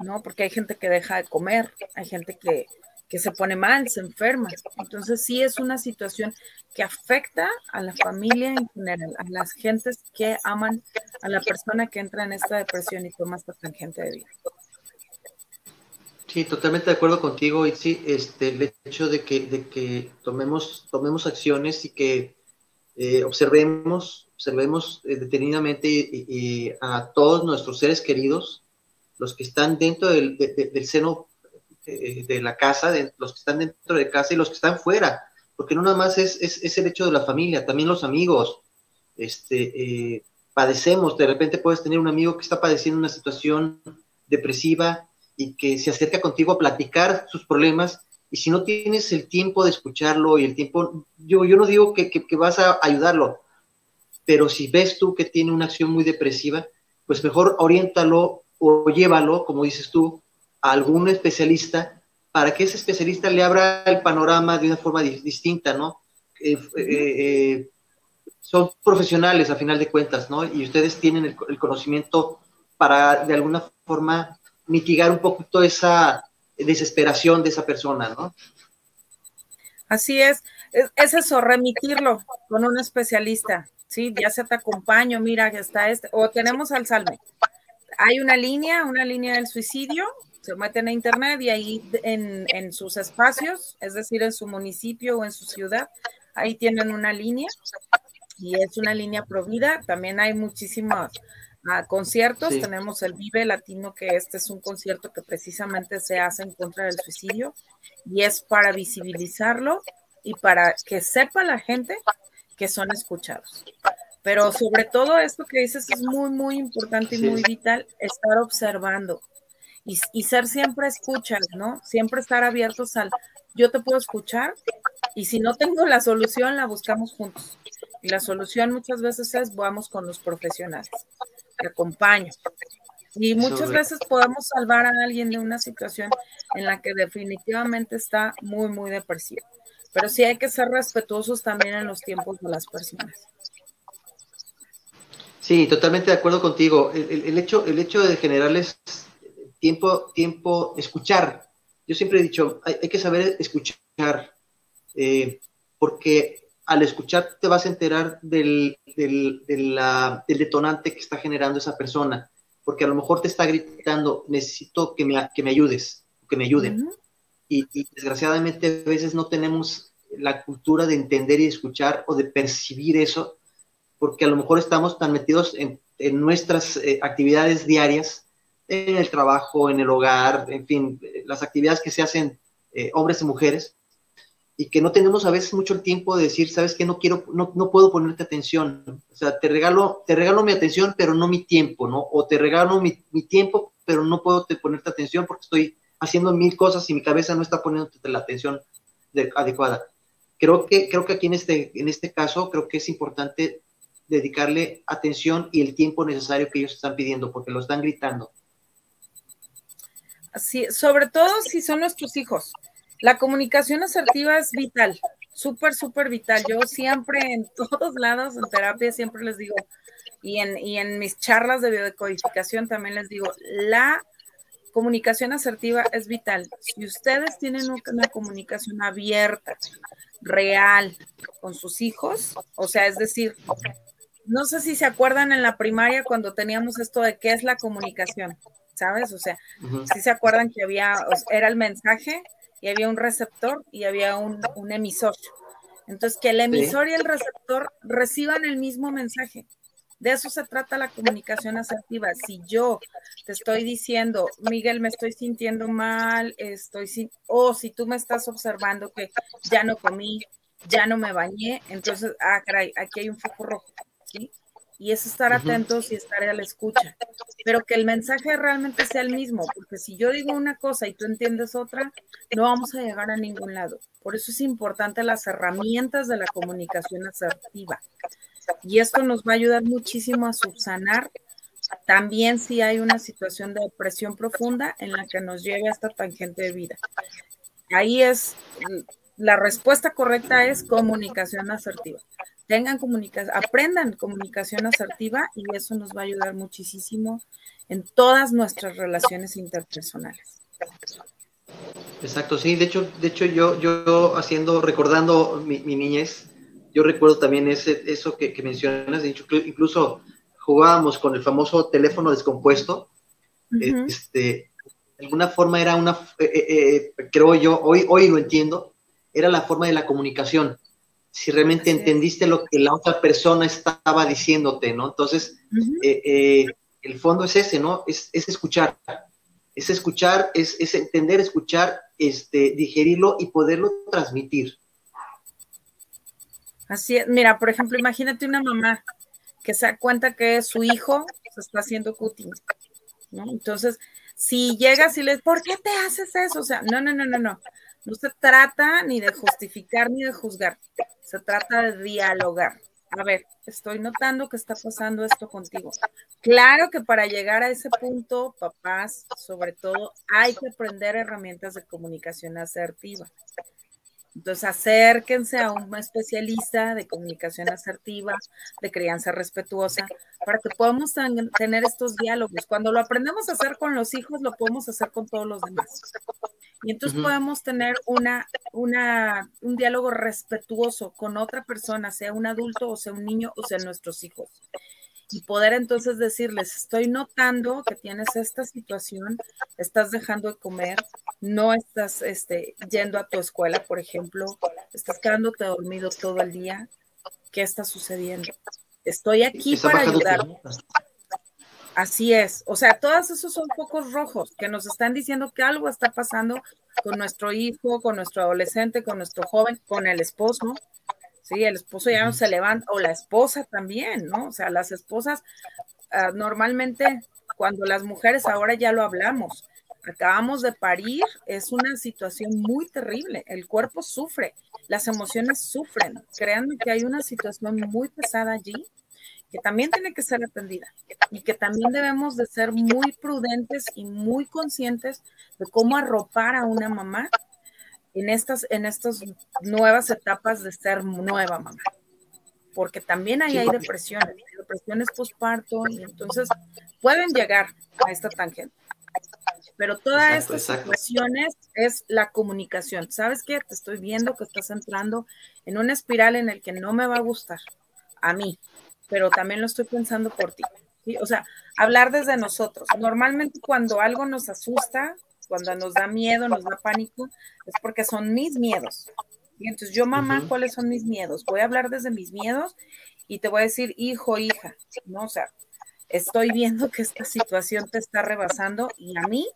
¿no? Porque hay gente que deja de comer, hay gente que, se pone mal, se enferma. Entonces sí es una situación que afecta a la familia en general, a las gentes que aman a la persona que entra en esta depresión y toma esta tangente de vida. Sí, totalmente de acuerdo contigo, y este, el hecho de que, de que tomemos, tomemos acciones y que eh, observemos, observemos eh, detenidamente a todos nuestros seres queridos, los que están dentro del, seno eh, de, la casa, los que están dentro de casa y los que están fuera, porque no nada más es, es, el hecho de la familia, también los amigos. Este, padecemos, de repente puedes tener un amigo que está padeciendo una situación depresiva y que se acerca contigo a platicar sus problemas y si no tienes el tiempo de escucharlo y el tiempo, yo, yo no digo que, que, que, vas a ayudarlo, pero si ves tú que tiene una acción muy depresiva, pues mejor oriéntalo o llévalo, como dices tú, a algún especialista para que ese especialista le abra el panorama de una forma distinta, ¿no? Eh, eh, eh, son profesionales a final de cuentas, ¿no? Y ustedes tienen el, conocimiento para de alguna forma mitigar un poquito esa desesperación de esa persona, ¿no? Así es, es, es eso, remitirlo con un especialista, ¿sí? Ya se te acompaño, mira, ya está este, o tenemos al Salme, hay una línea, una línea del suicidio, se meten a internet y ahí en, sus espacios, es decir, en su municipio o en su ciudad, ahí tienen una línea y es una línea provida. También hay muchísimos ah, conciertos, tenemos el Vive Latino, que este es un concierto que precisamente se hace en contra del suicidio y es para visibilizarlo y para que sepa la gente que son escuchados. Pero sobre todo esto que dices es muy, muy importante y muy vital, estar observando y, ser siempre escuchas, ¿no? Siempre estar abiertos al, yo te puedo escuchar y si no tengo la solución, la buscamos juntos. Y la solución muchas veces es, vamos con los profesionales, te acompaño. Y muchas veces podemos salvar a alguien de una situación en la que definitivamente está muy, muy depresivo. Pero sí hay que ser respetuosos también en los tiempos de las personas. Sí, totalmente de acuerdo contigo. El, hecho, el hecho de generarles tiempo, tiempo, escuchar. Yo siempre he dicho, hay, que saber escuchar, eh, porque al escuchar te vas a enterar del, del, detonante que está generando esa persona, porque a lo mejor te está gritando, necesito que me, que me ayudes, que me ayuden. y, y, desgraciadamente a veces no tenemos la cultura de entender y escuchar o de percibir eso porque a lo mejor estamos tan metidos en, nuestras eh, actividades diarias, en el trabajo, en el hogar, en fin, las actividades que se hacen eh, hombres y mujeres, y que no tenemos a veces mucho el tiempo de decir, sabes que no quiero, no, no, puedo ponerte atención, o sea, te regalo, te regalo mi atención, pero no mi tiempo, ¿no? O te regalo mi, mi tiempo, pero no puedo te ponerte atención porque estoy haciendo mil cosas y mi cabeza no está poniéndote la atención adecuada. Creo que, creo que aquí en este, en este caso, creo que es importante dedicarle atención y el tiempo necesario que ellos están pidiendo, porque lo están gritando. Sí, sobre todo si son nuestros hijos. La comunicación asertiva es vital, súper, súper vital. Yo siempre en todos lados, en terapia, siempre les digo, y en, y en mis charlas de biodecodificación también les digo, la comunicación asertiva es vital. Si ustedes tienen una comunicación abierta, real, con sus hijos, o sea, es decir, no sé si se acuerdan en la primaria cuando teníamos esto de qué es la comunicación, ¿sabes? O sea, si se acuerdan que había, era el mensaje y había un receptor y había un, emisor. Entonces, que el emisor y el receptor reciban el mismo mensaje. De eso se trata la comunicación asertiva. Si yo te estoy diciendo, Miguel, me estoy sintiendo mal, estoy sin, o si tú me estás observando que ya no comí, ya no me bañé, entonces, ah, caray, aquí hay un foco rojo. Y es estar atentos y estar a la escucha, pero que el mensaje realmente sea el mismo, porque si yo digo una cosa y tú entiendes otra, no vamos a llegar a ningún lado. Por eso es importante las herramientas de la comunicación asertiva. Y esto nos va a ayudar muchísimo a subsanar también si hay una situación de depresión profunda en la que nos lleve a esta tangente de vida. Ahí es, la respuesta correcta es comunicación asertiva tengan comunicación, aprendan comunicación asertiva y eso nos va a ayudar muchísimo en todas nuestras relaciones interpersonales. Exacto, sí, de hecho, de hecho yo, yo haciendo, recordando mi, niñez, yo recuerdo también ese, eso que, mencionas, de hecho, incluso jugábamos con el famoso teléfono descompuesto, este, de alguna forma era una, eh, eh, eh, creo yo, hoy, hoy lo entiendo, era la forma de la comunicación si realmente entendiste lo que la otra persona estaba diciéndote, ¿no? Entonces, eh, eh, el fondo es ese, ¿no? Es, escuchar, es escuchar, es, entender, escuchar, este, digerirlo y poderlo transmitir. Así es, mira, por ejemplo, imagínate una mamá que se da cuenta que su hijo se está haciendo cutting, ¿no? Entonces, si llegas y le ¿por qué te haces eso? O sea, no, no, no, no, no. No se trata ni de justificar ni de juzgar, se trata de dialogar. A ver, estoy notando que está pasando esto contigo. Claro que para llegar a ese punto, papás, sobre todo, hay que aprender herramientas de comunicación asertiva. Entonces, acérquense a un especialista de comunicación asertiva, de crianza respetuosa, para que podamos tener estos diálogos. Cuando lo aprendemos a hacer con los hijos, lo podemos hacer con todos los demás. Y entonces podemos tener una, una, un diálogo respetuoso con otra persona, sea un adulto o sea un niño o sea nuestros hijos. Y poder entonces decirles, estoy notando que tienes esta situación, estás dejando de comer, no estás este, yendo a tu escuela, por ejemplo, estás quedándote dormido todo el día, ¿qué está sucediendo? Estoy aquí para ayudar. Así es, o sea, todos esos son pocos rojos que nos están diciendo que algo está pasando con nuestro hijo, con nuestro adolescente, con nuestro joven, con el esposo. Sí, el esposo ya no se levanta, o la esposa también, ¿no? O sea, las esposas, ah, normalmente cuando las mujeres, ahora ya lo hablamos, acabamos de parir, es una situación muy terrible. El cuerpo sufre, las emociones sufren. Créanme que hay una situación muy pesada allí que también tiene que ser atendida y que también debemos de ser muy prudentes y muy conscientes de cómo arropar a una mamá en estas, en estas nuevas etapas de ser nueva mamá. Porque también ahí hay depresiones, depresiones postparto, y entonces pueden llegar a esta tangente. Pero todas estas situaciones es la comunicación. ¿Sabes qué? Te estoy viendo que estás entrando en una espiral en el que no me va a gustar a mí, pero también lo estoy pensando por ti. O sea, hablar desde nosotros. Normalmente cuando algo nos asusta, cuando nos da miedo, nos da pánico, es porque son mis miedos. Y entonces yo, mamá, ¿cuáles son mis miedos? Voy a hablar desde mis miedos y te voy a decir, hijo, hija, ¿no? O sea, estoy viendo que esta situación te está rebasando y a mí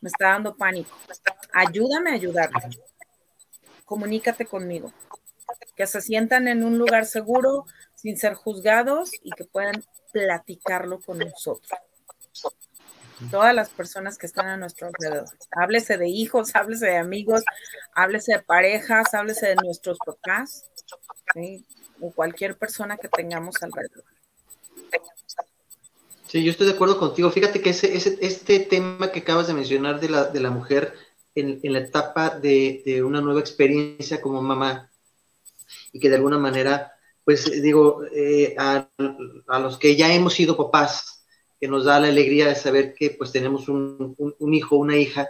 me está dando pánico. Ayúdame a ayudarme. Comunícate conmigo. Que se sientan en un lugar seguro, sin ser juzgados y que puedan platicarlo con nosotros. Todas las personas que están a nuestro alrededor. Háblese de hijos, háblese de amigos, háblese de parejas, háblese de nuestros papás, o cualquier persona que tengamos alrededor. Sí, yo estoy de acuerdo contigo. Fíjate que ese, este tema que acabas de mencionar de la, de la mujer en, la etapa de, una nueva experiencia como mamá y que de alguna manera, pues digo, eh, a, los que ya hemos sido papás, que nos da la alegría de saber que pues tenemos un, un, hijo, una hija,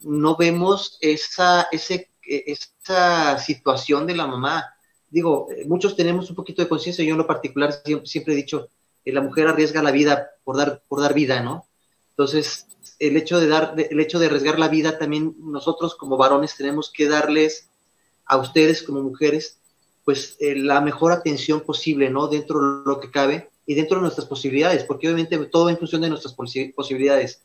no vemos esa, ese, esa situación de la mamá. Digo, muchos tenemos un poquito de conciencia, yo en lo particular siempre he dicho, la mujer arriesga la vida por dar, por dar vida, ¿no? Entonces, el hecho de dar, el hecho de arriesgar la vida también nosotros como varones tenemos que darles a ustedes como mujeres, pues eh, la mejor atención posible, ¿no? Dentro de lo que cabe y dentro de nuestras posibilidades, porque obviamente todo en función de nuestras posibilidades.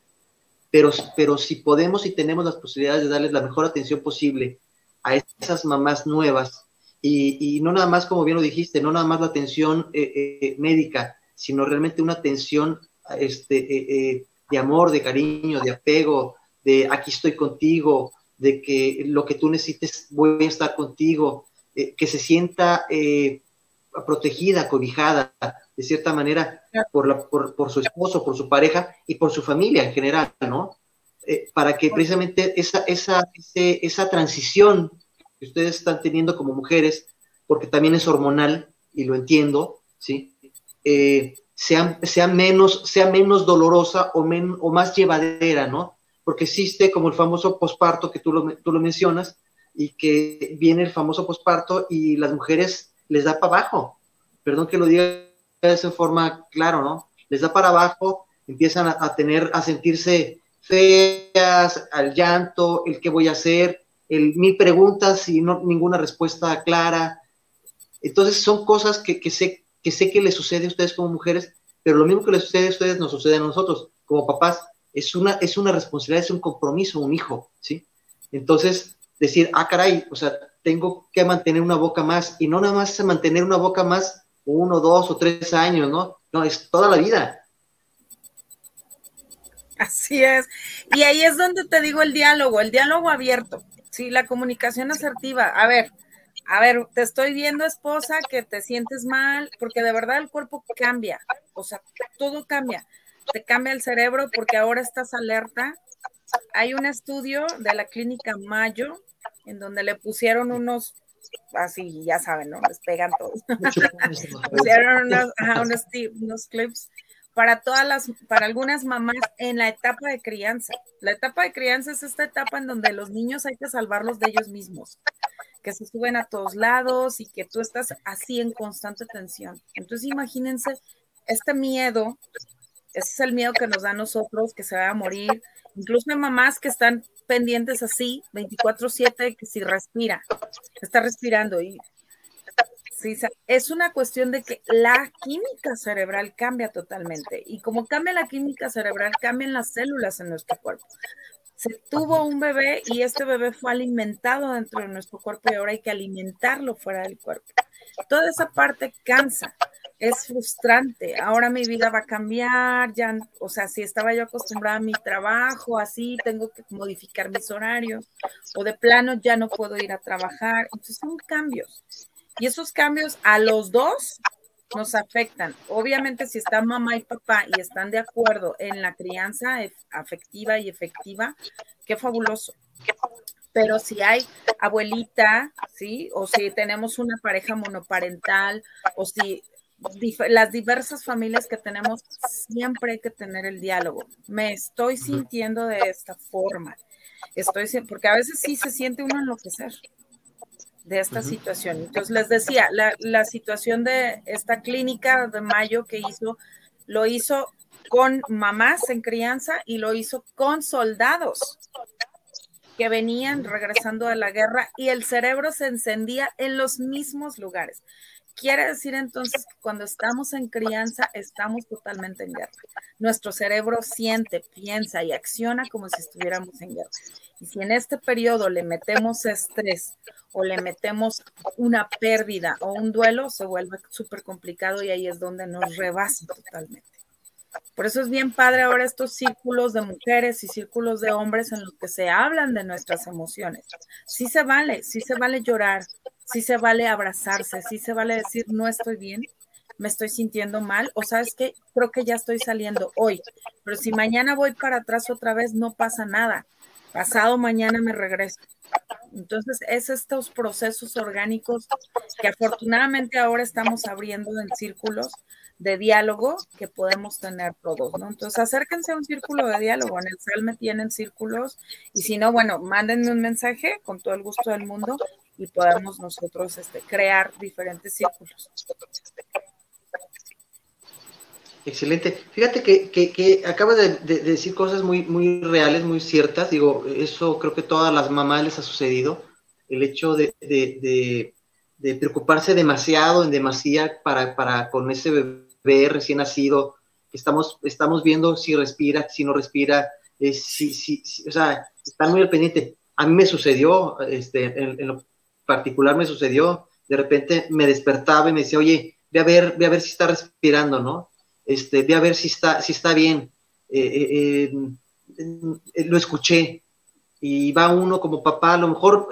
Pero, pero si podemos y tenemos las posibilidades de darles la mejor atención posible a esas mamás nuevas, y, no nada más, como bien lo dijiste, no nada más la atención eh, eh, médica, sino realmente una atención este, eh, eh, de amor, de cariño, de apego, de aquí estoy contigo, de que lo que tú necesites voy a estar contigo, eh, que se sienta protegida, cobijada, de cierta manera, por, su esposo, por su pareja y por su familia en general, ¿no? para que precisamente esa transición que ustedes están teniendo como mujeres, porque también es hormonal, y lo entiendo, ¿sí? Eh, sea, sea, menos, sea menos dolorosa o, más llevadera, ¿no? Porque existe como el famoso posparto que tú lo, tú lo mencionas y que viene el famoso posparto y las mujeres les da para abajo. Perdón que lo diga de esa forma claro, ¿no? Les da para abajo, empiezan a, tener, a sentirse feas, al llanto, el qué voy a hacer, el mil preguntas y no ninguna respuesta clara. Entonces son cosas que, que sé que sé que les sucede a ustedes como mujeres, pero lo mismo que les sucede a ustedes nos sucede a nosotros como papás. Es una, es una responsabilidad, es un compromiso, un hijo, ¿sí? Entonces, decir, ah, caray, o sea, tengo que mantener una boca más, y no nada más mantener una boca más uno, dos o tres años, ¿no? No, es toda la vida. Así es. Y ahí es donde te digo el diálogo, el diálogo abierto, sí, la comunicación asertiva. A ver, a ver, te estoy viendo, esposa, que te sientes mal, porque de verdad el cuerpo cambia, o sea, todo cambia. Te cambia el cerebro porque ahora estás alerta. Hay un estudio de la clínica Mayo en donde le pusieron unos, así ya saben, ¿no? Les pegan todos. pusieron unos, unos clips para todas las, para algunas mamás en la etapa de crianza. La etapa de crianza es esta etapa en donde los niños hay que salvarlos de ellos mismos que se suben a todos lados y que tú estás así en constante tensión. Entonces imagínense este miedo, ese es el miedo que nos da a nosotros, que se va a morir. Incluso hay mamás que están pendientes así, 24/7, que si respira, está respirando y Sí, es una cuestión de que la química cerebral cambia totalmente y como cambia la química cerebral, cambian las células en nuestro cuerpo se tuvo un bebé y este bebé fue alimentado dentro de nuestro cuerpo y ahora hay que alimentarlo fuera del cuerpo. Toda esa parte cansa, es frustrante. Ahora mi vida va a cambiar, ya, o sea, si estaba yo acostumbrada a mi trabajo, así, tengo que modificar mis horarios, o de plano ya no puedo ir a trabajar. Entonces son cambios. Y esos cambios a los dos nos afectan. Obviamente, si están mamá y papá y están de acuerdo en la crianza afectiva y efectiva, qué fabuloso. Pero si hay abuelita, ¿sí? O si tenemos una pareja monoparental, o si las diversas familias que tenemos, siempre hay que tener el diálogo. Me estoy sintiendo de esta forma. Estoy, porque a veces sí se siente uno enloquecer de esta situación. Entonces les decía, la, la, situación de esta clínica de mayo que hizo, lo hizo con mamás en crianza y lo hizo con soldados que venían regresando de la guerra y el cerebro se encendía en los mismos lugares. Quiere decir entonces que cuando estamos en crianza estamos totalmente en guerra. Nuestro cerebro siente, piensa y acciona como si estuviéramos en guerra. Y si en este periodo le metemos estrés o le metemos una pérdida o un duelo, se vuelve súper complicado y ahí es donde nos rebasa totalmente. Por eso es bien padre ahora estos círculos de mujeres y círculos de hombres en los que se hablan de nuestras emociones. Sí se vale, sí se vale llorar, sí se vale abrazarse, sí se vale decir no estoy bien, me estoy sintiendo mal o sabes qué, creo que ya estoy saliendo hoy, pero si mañana voy para atrás otra vez no pasa nada, pasado mañana me regreso. Entonces, es estos procesos orgánicos que afortunadamente ahora estamos abriendo en círculos de diálogo que podemos tener todos, ¿no? Entonces, acérquense a un círculo de diálogo. En el SAL tienen círculos y si no, bueno, mándenme un mensaje con todo el gusto del mundo y podamos nosotros este, crear diferentes círculos. Excelente. Fíjate que, que, acabas de, decir cosas muy, muy reales, muy ciertas. Digo, eso creo que todas las mamás les ha sucedido. El hecho de, de preocuparse demasiado, en demasía, para, para con ese bebé recién nacido. Estamos, estamos viendo si respira, si no respira, eh, si, si, o sea, están muy al pendiente. A mí me sucedió, este, en, lo particular me sucedió, de repente me despertaba y me decía, oye, ve a ver, ve a ver si está respirando, ¿no? Este, ve a ver si está, si está bien. Eh, eh, lo escuché y va uno como papá, a lo mejor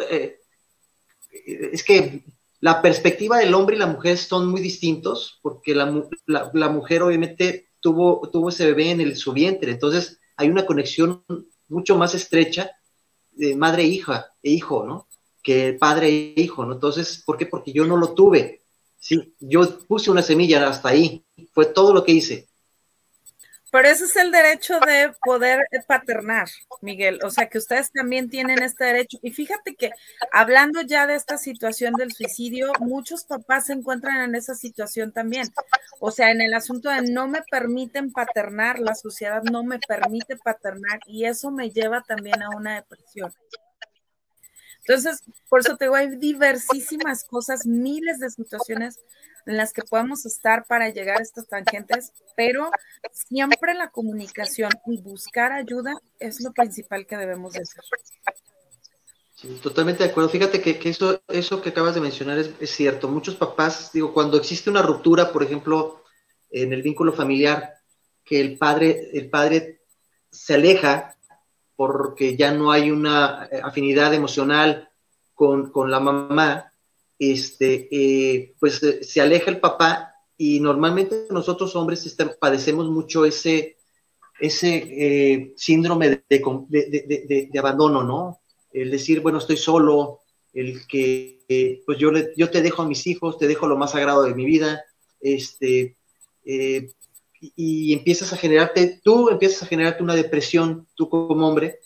es que la perspectiva del hombre y la mujer son muy distintos porque la, la, mujer obviamente tuvo, tuvo ese bebé en el, su vientre, entonces hay una conexión mucho más estrecha de madre e hija e hijo, ¿no? Que padre e hijo, ¿no? Entonces, ¿por qué? Porque yo no lo tuve. Sí, yo puse una semilla hasta ahí, fue todo lo que hice. Pero ese es el derecho de poder paternar, Miguel. O sea, que ustedes también tienen este derecho. Y fíjate que hablando ya de esta situación del suicidio, muchos papás se encuentran en esa situación también. O sea, en el asunto de no me permiten paternar, la sociedad no me permite paternar y eso me lleva también a una depresión. Entonces, por eso te digo, hay diversísimas cosas, miles de situaciones en las que podemos estar para llegar a estas tangentes, pero siempre la comunicación y buscar ayuda es lo principal que debemos de hacer. totalmente de acuerdo. Fíjate que, eso, eso que acabas de mencionar es, es, cierto. Muchos papás, digo, cuando existe una ruptura, por ejemplo, en el vínculo familiar, que el padre, el padre se aleja porque ya no hay una eh, afinidad emocional con, con la mamá, este, eh, pues eh, se aleja el papá y normalmente nosotros hombres este, padecemos mucho ese, ese síndrome de, abandono, ¿no? El decir, bueno, estoy solo, el que, pues yo, yo te dejo a mis hijos, te dejo lo más sagrado de mi vida, este, y, empiezas a generarte, tú empiezas a generarte una depresión, tú como hombre,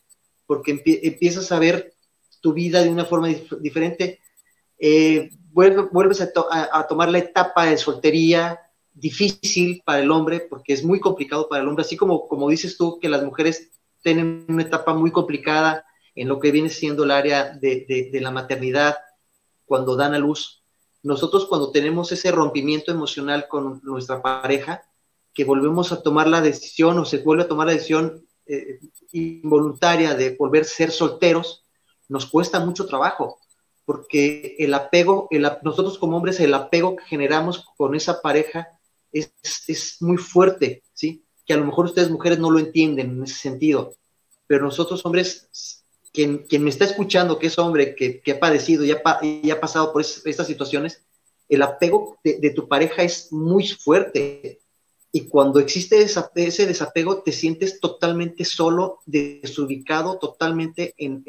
porque empiezas a ver tu vida de una forma diferente eh, vuelves a, tomar la etapa de soltería difícil para el hombre, porque es muy complicado para el hombre, así como, como dices tú, que las mujeres tienen una etapa muy complicada en lo que viene siendo el área de, la maternidad, cuando dan a luz. Nosotros cuando tenemos ese rompimiento emocional con nuestra pareja, que volvemos a tomar la decisión o se vuelve a tomar la decisión eh, involuntaria de volver a ser solteros, nos cuesta mucho trabajo porque el apego, nosotros como hombres, el apego que generamos con esa pareja es, es, muy fuerte, ¿sí? Que a lo mejor ustedes mujeres no lo entienden en ese sentido, pero nosotros hombres, quien, quien me está escuchando, que es hombre, que, que ha padecido y ha, y ha pasado por estas situaciones, el apego de, tu pareja es muy fuerte. Y cuando existe ese desapego, te sientes totalmente solo, desubicado, totalmente en,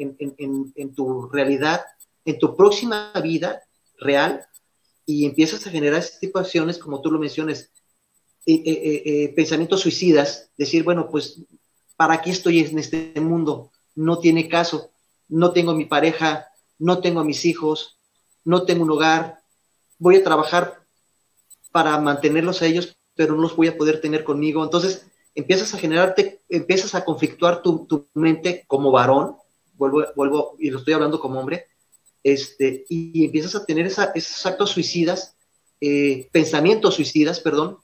tu realidad, en tu próxima vida real, y empiezas a generar situaciones, como tú lo mencionas, eh, eh, eh, pensamientos suicidas, decir, bueno, pues, ¿para qué estoy en este mundo? No tiene caso, no tengo mi pareja, no tengo mis hijos, no tengo un hogar, voy a trabajar para mantenerlos a ellos, pero no los voy a poder tener conmigo. Entonces, empiezas a generarte, empiezas a conflictuar tu, tu mente como varón, vuelvo, vuelvo, y lo estoy hablando como hombre, este, y, empiezas a tener esos actos suicidas, eh, pensamientos suicidas, perdón,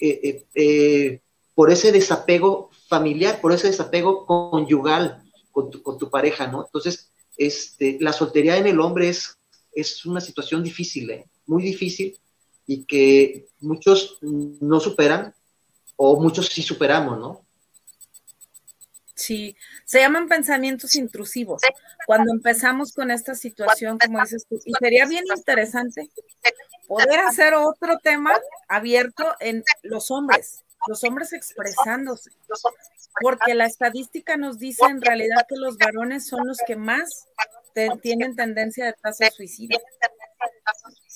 eh, eh, por ese desapego familiar, por ese desapego conyugal con tu, pareja, ¿no? Entonces, este, la soltería en el hombre es, es una situación difícil, muy difícil, y que muchos no superan, o muchos sí superamos, ¿no? Sí, se llaman pensamientos intrusivos. Cuando empezamos con esta situación, como dices tú, y sería bien interesante poder hacer otro tema abierto en los hombres, los hombres expresándose, porque la estadística nos dice en realidad que los varones son los que más tienen tendencia de tasa suicida.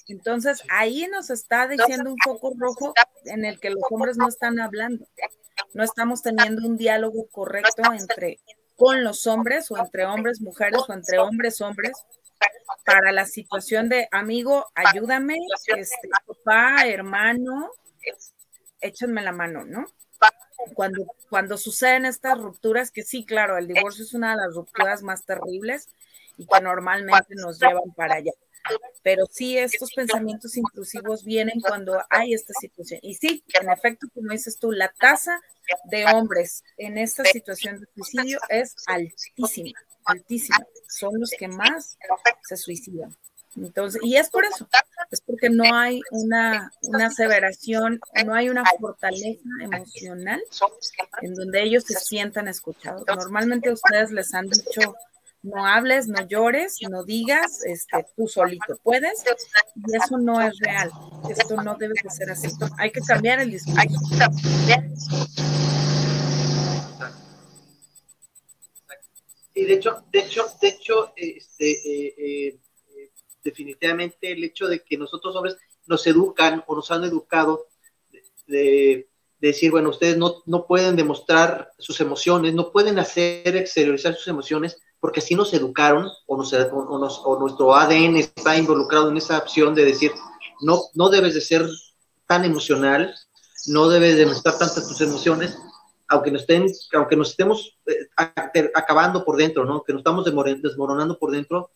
Entonces, ahí nos está diciendo un foco rojo en el que los hombres no están hablando. No estamos teniendo un diálogo correcto entre con los hombres o entre hombres, mujeres o entre hombres, hombres para la situación de amigo, ayúdame, este, papá, hermano, échenme la mano, ¿no? Cuando, cuando suceden estas rupturas, que sí, claro, el divorcio es una de las rupturas más terribles y que normalmente nos llevan para allá. Pero sí, estos pensamientos intrusivos vienen cuando hay esta situación. Y sí, en efecto, como dices tú, la tasa de hombres en esta situación de suicidio es altísima, altísima. Son los que más se suicidan. Entonces, y es por eso, es porque no hay una, una aseveración, no hay una fortaleza emocional en donde ellos se sientan escuchados. Normalmente ustedes les han dicho, no hables, no llores, no digas, este, tú solito puedes, y eso no es real, esto no debe de ser así, hay que cambiar el discurso. Sí, de hecho, de hecho, de hecho, este, eh, eh, definitivamente el hecho de que nosotros hombres nos educan o nos han educado de, decir, bueno, ustedes no, no pueden demostrar sus emociones, no pueden hacer exteriorizar sus emociones porque así nos educaron o, o, nuestro ADN está involucrado en esa opción de decir, no, no debes de ser tan emocional, no debes de mostrar tantas tus emociones, aunque nos, estén, aunque nos estemos eh, acabando por dentro, ¿no? que nos estamos desmoronando por dentro,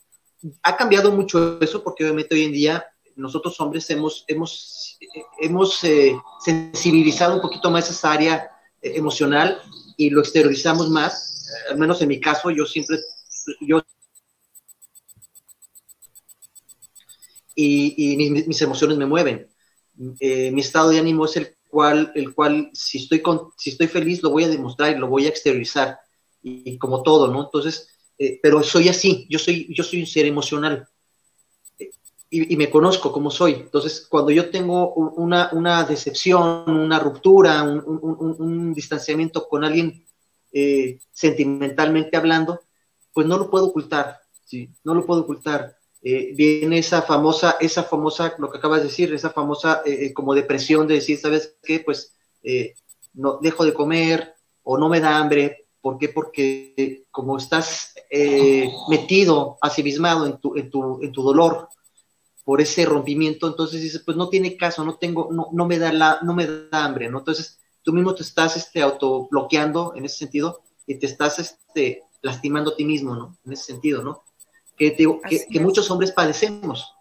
ha cambiado mucho eso porque obviamente hoy en día nosotros hombres hemos, hemos, hemos eh, sensibilizado un poquito más esa área eh, emocional y lo exteriorizamos más al menos en mi caso, yo siempre, yo y, mis, emociones me mueven. Eh, mi estado de ánimo es el cual, el cual si, estoy con, si estoy feliz, lo voy a demostrar y lo voy a exteriorizar, y, como todo, ¿no? Entonces, eh, pero soy así, yo soy, yo soy un ser emocional. Y, me conozco como soy. Entonces, cuando yo tengo una, una decepción, una ruptura, un, un, distanciamiento con alguien eh, sentimentalmente hablando, pues no lo puedo ocultar, ¿sí? No lo puedo ocultar. Eh, viene esa famosa, esa famosa, lo que acabas de decir, esa famosa eh, como depresión de decir, ¿sabes qué? Pues no dejo de comer o no me da hambre. ¿Por qué? Porque como estás metido, asimismado en tu, en, tu, en tu dolor por ese rompimiento, entonces dices, pues no tiene caso, no tengo, no, no me da la, no me da hambre, ¿no? Entonces tú mismo te estás este, autobloqueando en ese sentido y te estás este, lastimando a ti mismo, ¿no? En ese sentido, ¿no? Que, que, muchos hombres padecemos.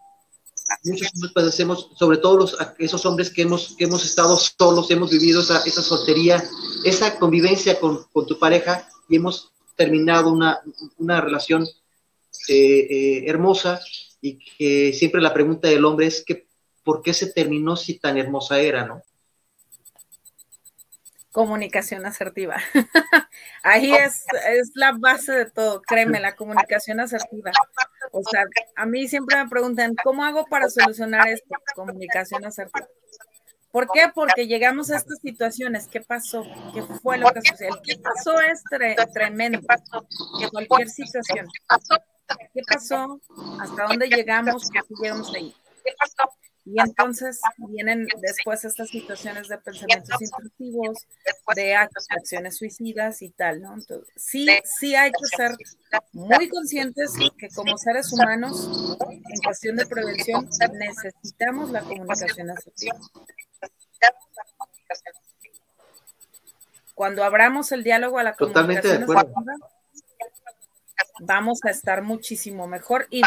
Muchos hombres padecemos, sobre todo los, esos hombres que hemos, que hemos estado solos, hemos vivido esa, esa soltería, esa convivencia con, con, tu pareja y hemos terminado una, una relación eh, eh, hermosa y que siempre la pregunta del hombre es que ¿por qué se terminó si tan hermosa era, no? Comunicación asertiva. Ahí es, es la base de todo, créeme, la comunicación asertiva. O sea, a mí siempre me preguntan, ¿cómo hago para solucionar esto? Comunicación asertiva. ¿Por qué? Porque llegamos a estas situaciones. ¿Qué pasó? ¿Qué fue lo que sucedió? ¿Qué pasó? Es tremendo. Que cualquier situación. ¿Qué pasó? ¿Hasta dónde llegamos? ¿Qué llegamos ahí? Y entonces vienen después estas situaciones de pensamientos intrusivos, de acciones suicidas y tal, ¿no? Entonces, sí, sí hay que ser muy conscientes que como seres humanos, en cuestión de prevención, necesitamos la comunicación asertiva. Cuando abramos el diálogo a la comunicación asertiva, vamos a estar muchísimo mejor y,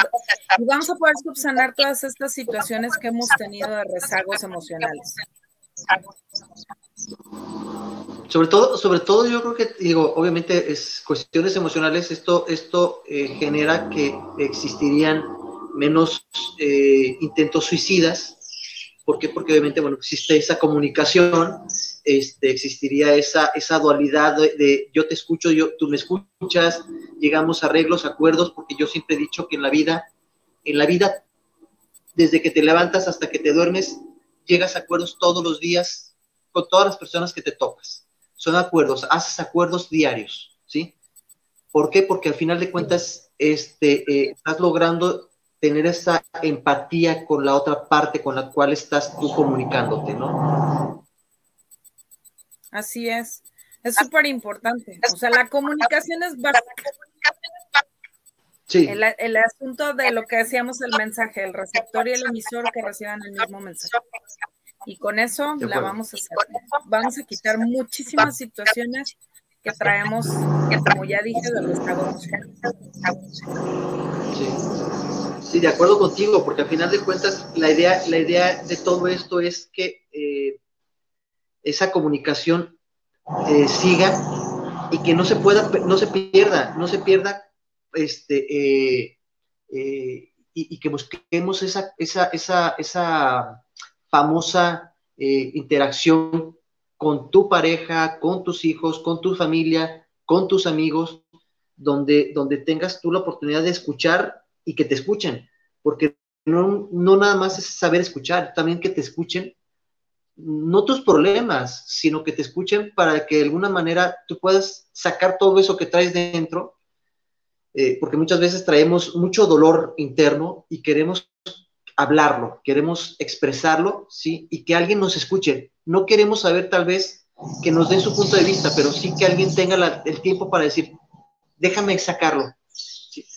vamos a poder subsanar todas estas situaciones que hemos tenido de rezagos emocionales. Sobre todo, sobre todo yo creo que, digo, obviamente es cuestiones emocionales, esto, esto eh, genera que existirían menos eh, intentos suicidas, ¿Por qué? Porque obviamente, bueno, existe esa comunicación, este, existiría esa, esa dualidad de, yo te escucho, yo, tú me escuchas, llegamos a arreglos, acuerdos, porque yo siempre he dicho que en la vida, en la vida, desde que te levantas hasta que te duermes, llegas a acuerdos todos los días con todas las personas que te tocas. Son acuerdos, haces acuerdos diarios, ¿sí? ¿Por qué? Porque al final de cuentas, este, eh, estás logrando tener esa empatía con la otra parte con la cual estás tú comunicándote, ¿no? Así es. Es súper importante. O sea, la comunicación es básica. Sí. El, asunto de lo que decíamos el mensaje, el receptor y el emisor que reciban el mismo mensaje. Y con eso la vamos a hacer. Vamos a quitar muchísimas situaciones que traemos, como ya dije, del estado. Sí. Sí, de acuerdo contigo, porque al final de cuentas la idea, la idea de todo esto es que eh, esa comunicación eh, siga y que no se pueda, no se pierda, no se pierda, este, eh, y, que busquemos esa, esa, esa, esa famosa interacción con tu pareja, con tus hijos, con tu familia, con tus amigos, donde, donde tengas tú la oportunidad de escuchar y que te escuchen, porque no, no nada más es saber escuchar, también que te escuchen, no tus problemas, sino que te escuchen para que de alguna manera tú puedas sacar todo eso que traes dentro, eh, porque muchas veces traemos mucho dolor interno y queremos hablarlo, queremos expresarlo, ¿sí? Y que alguien nos escuche. No queremos saber tal vez que nos den su punto de vista, pero sí que alguien tenga el tiempo para decir, déjame sacarlo,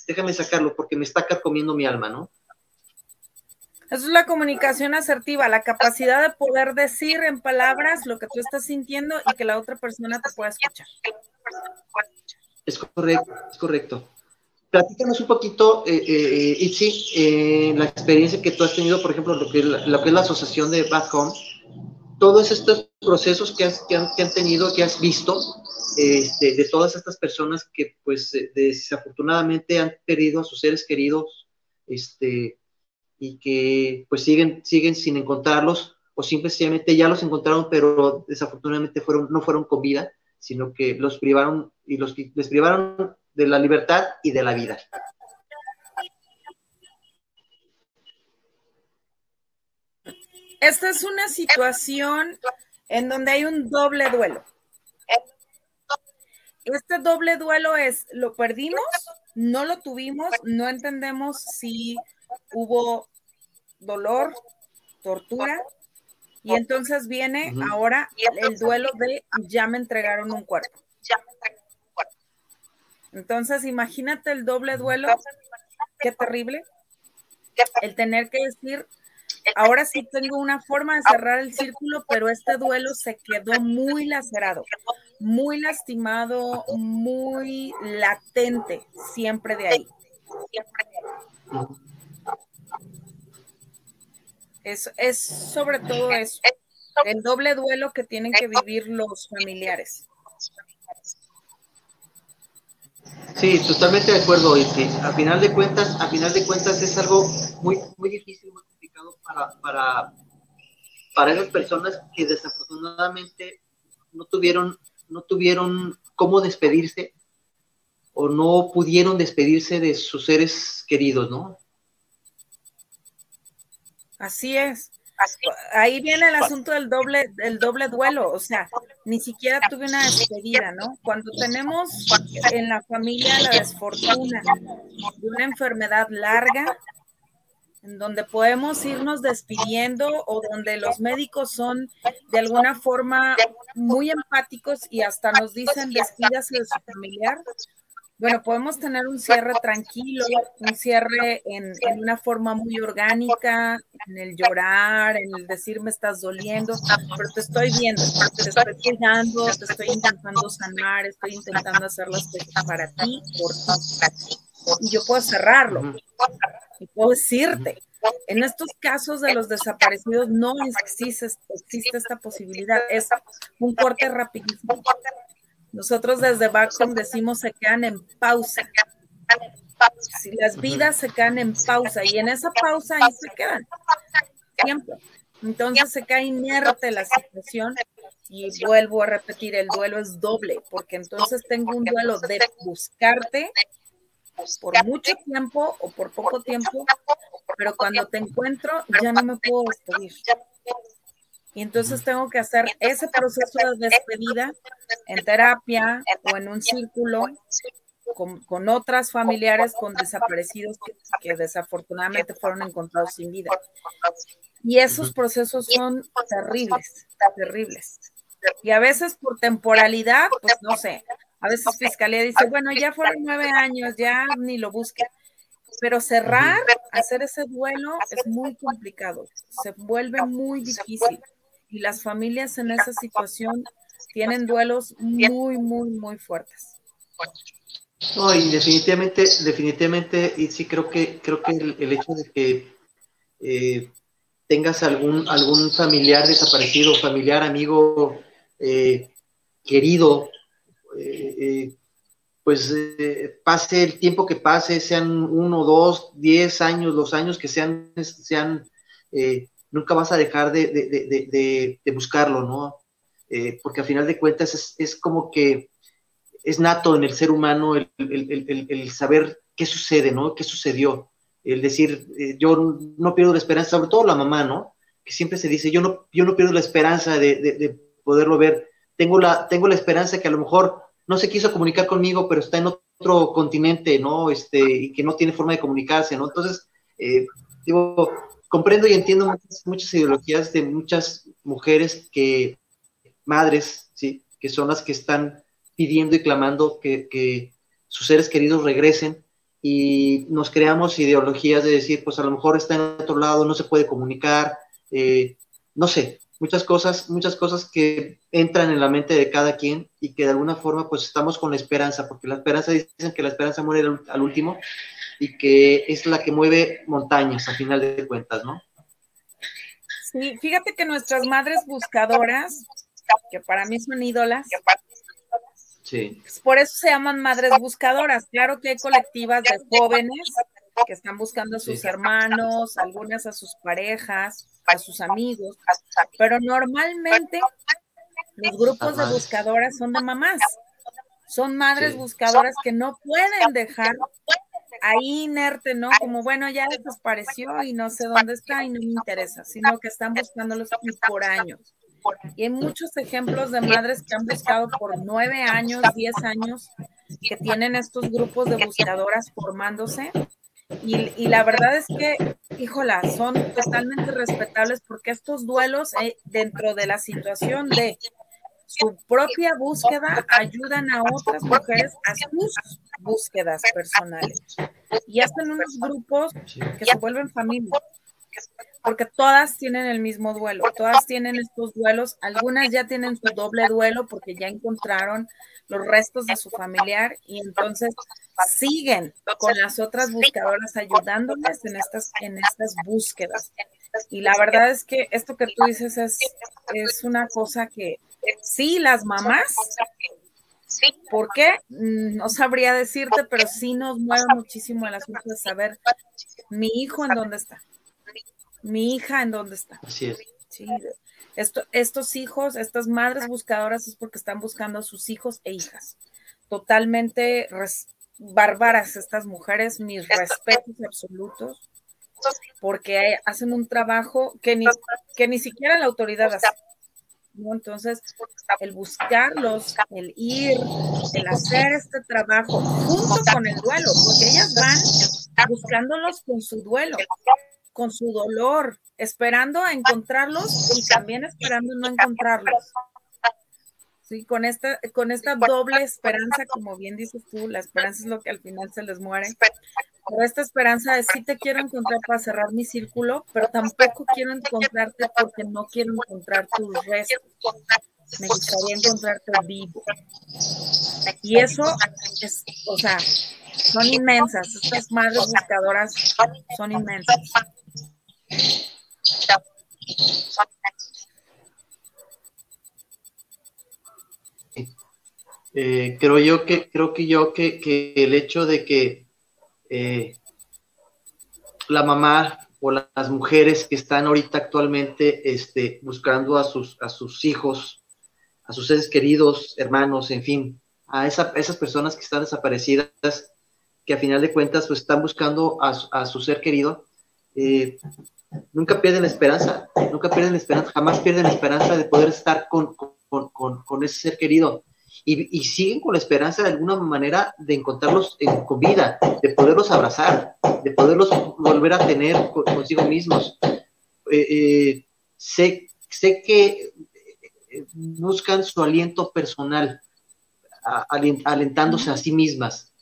déjame sacarlo porque me está comiendo mi alma, ¿no? Eso es la comunicación asertiva, la capacidad de poder decir en palabras lo que tú estás sintiendo y que la otra persona te pueda escuchar. Es correcto, es correcto. Platícanos un poquito, eh, eh, Itzi, eh, la experiencia que tú has tenido, por ejemplo, lo que, es la asociación de Back Home, todos estos procesos que, que han tenido, que has visto, este, de todas estas personas que pues eh, desafortunadamente han perdido a sus seres queridos este, y que pues siguen, siguen sin encontrarlos o simplemente ya los encontraron pero desafortunadamente fueron, no fueron con vida, sino que los privaron y los, les privaron de la libertad y de la vida. Esta es una situación en donde hay un doble duelo este doble duelo es, lo perdimos, no lo tuvimos, no entendemos si hubo dolor, tortura, y entonces viene ahora el duelo de ya me entregaron un cuerpo. Entonces, imagínate el doble duelo, qué terrible, el tener que decir, ahora sí tengo una forma de cerrar el círculo, pero este duelo se quedó muy lacerado muy lastimado, muy latente, siempre de ahí. Es, es sobre todo eso, el doble duelo que tienen que vivir los familiares. Sí, totalmente de acuerdo. A final de cuentas, a final de cuentas es algo muy, muy difícil, muy complicado para, para, para esas personas que desafortunadamente no tuvieron no tuvieron cómo despedirse o no pudieron despedirse de sus seres queridos, ¿no? Así es. Ahí viene el asunto del doble, del doble duelo, o sea, ni siquiera tuve una despedida, ¿no? Cuando tenemos en la familia la desfortuna de una enfermedad larga, en donde podemos irnos despidiendo o donde los médicos son de alguna forma muy empáticos y hasta nos dicen despídase de su familiar, bueno, podemos tener un cierre tranquilo, un cierre en, una forma muy orgánica, en el llorar, en el decir me estás doliendo, pero te estoy viendo, te estoy cuidando, te estoy intentando sanar, estoy intentando hacer las cosas para ti, por ti. Y yo puedo cerrarlo y puedo decirte. En estos casos de los desaparecidos no existe, existe esta posibilidad, es un corte rapidísimo nosotros desde Backcom decimos se quedan en pausa. Si las vidas se quedan en pausa y en esa pausa ahí se quedan. Siempre. Entonces se cae inerte la situación y vuelvo a repetir, el duelo es doble, porque entonces tengo un duelo de buscarte por mucho tiempo o por poco tiempo, pero cuando te encuentro ya no me puedo despedir. Y entonces tengo que hacer ese proceso de despedida en terapia o en un círculo con, otras familiares con desaparecidos que, desafortunadamente fueron encontrados sin vida. Y esos procesos son terribles, terribles. Y a veces por temporalidad, pues no sé, a veces Fiscalía dice, bueno, ya fueron nueve años, ya ni lo busquen. Pero cerrar, hacer ese duelo es muy complicado, se vuelve muy difícil y las familias en esa situación tienen duelos muy, muy, muy fuertes. No, y definitivamente, definitivamente, y sí creo que, creo que el, hecho de que eh, tengas algún, algún familiar desaparecido, familiar, amigo, eh, querido, eh, pues pase el tiempo que pase, sean uno, dos, diez años, los años que sean, sean nunca vas a dejar de, buscarlo, ¿no? Eh, porque a final de cuentas es, como que es nato en el ser humano el, saber qué sucede, ¿no? ¿Qué sucedió? El decir, eh, yo no pierdo la esperanza, sobre todo la mamá, ¿no? Que siempre se dice, yo no, yo no pierdo la esperanza de, poderlo ver. Tengo la, tengo la esperanza que a lo mejor no se quiso comunicar conmigo, pero está en otro continente, ¿no? Este, y que no tiene forma de comunicarse, ¿no? Entonces, eh, digo, comprendo y entiendo muchas, ideologías de muchas mujeres que, madres, ¿sí? que son las que están pidiendo y clamando que, sus seres queridos regresen y nos creamos ideologías de decir, pues a lo mejor está en otro lado, no se puede comunicar, eh, no sé, muchas cosas, muchas cosas que entran en la mente de cada quien y que de alguna forma pues estamos con la esperanza, porque la esperanza dicen que la esperanza muere al último y que es la que mueve montañas a final de cuentas, ¿no? Sí, fíjate que nuestras madres buscadoras, que para mí son ídolas, sí. Pues por eso se llaman madres buscadoras. Claro que hay colectivas de jóvenes que están buscando a sus hermanos, algunas a sus parejas, a sus amigos, pero normalmente los grupos de buscadoras son de mamás. Son madres buscadoras que no pueden dejar ahí inerte, ¿no? Como bueno, ya desapareció y no sé dónde está y no me interesa, sino que están buscándolos por años. Y hay muchos ejemplos de madres que han buscado por nueve años, diez años, que tienen estos grupos de buscadoras formándose. Y, y la verdad es que, híjola, son totalmente respetables porque estos duelos eh, dentro de la situación de su propia búsqueda ayudan a otras mujeres a sus búsquedas personales. Y hacen unos grupos que se vuelven familia, porque todas tienen el mismo duelo, todas tienen estos duelos, algunas ya tienen su doble duelo porque ya encontraron los restos de su familiar y entonces siguen con las otras buscadoras ayudándoles en estas, en estas búsquedas. Y la verdad es que esto que tú dices es, es una cosa que sí, las mamás ¿Por qué? Mm, no sabría decirte, pero sí nos mueve muchísimo el asunto de saber mi hijo en dónde está, mi hija en dónde está. Así es. Sí, estos hijos, estas madres buscadoras es porque están buscando a sus hijos e hijas. Totalmente bárbaras estas mujeres, mis respetos absolutos, porque hacen un trabajo que ni, que ni siquiera la autoridad hace. Entonces, el buscarlos, el ir, el hacer este trabajo junto con el duelo, porque ellas van buscándolos con su duelo, con su dolor, esperando a encontrarlos y también esperando no encontrarlos. Sí, con esta, con esta doble esperanza, como bien dices tú, la esperanza es lo que al final se les muere. Pero esta esperanza es sí te quiero encontrar para cerrar mi círculo, pero tampoco quiero encontrarte porque no quiero encontrar tus restos. Me gustaría encontrarte vivo. Y eso es, o sea, son inmensas. Estas madres buscadoras son inmensas. Eh, creo yo que creo que yo que, el hecho de que eh, la mamá o las mujeres que están ahorita actualmente este, buscando a sus, a sus hijos, a sus seres queridos, hermanos, en fin, a, esas personas que están desaparecidas, que a final de cuentas pues, están buscando a, su ser querido, eh, nunca pierden la esperanza, nunca pierden la esperanza, jamás pierden la esperanza de poder estar con, con ese ser querido y, siguen con la esperanza de alguna manera de encontrarlos con vida, de poderlos abrazar, de poderlos volver a tener consigo mismos. Eh, eh, sé, sé que eh, buscan su aliento personal, alentándose a sí mismas,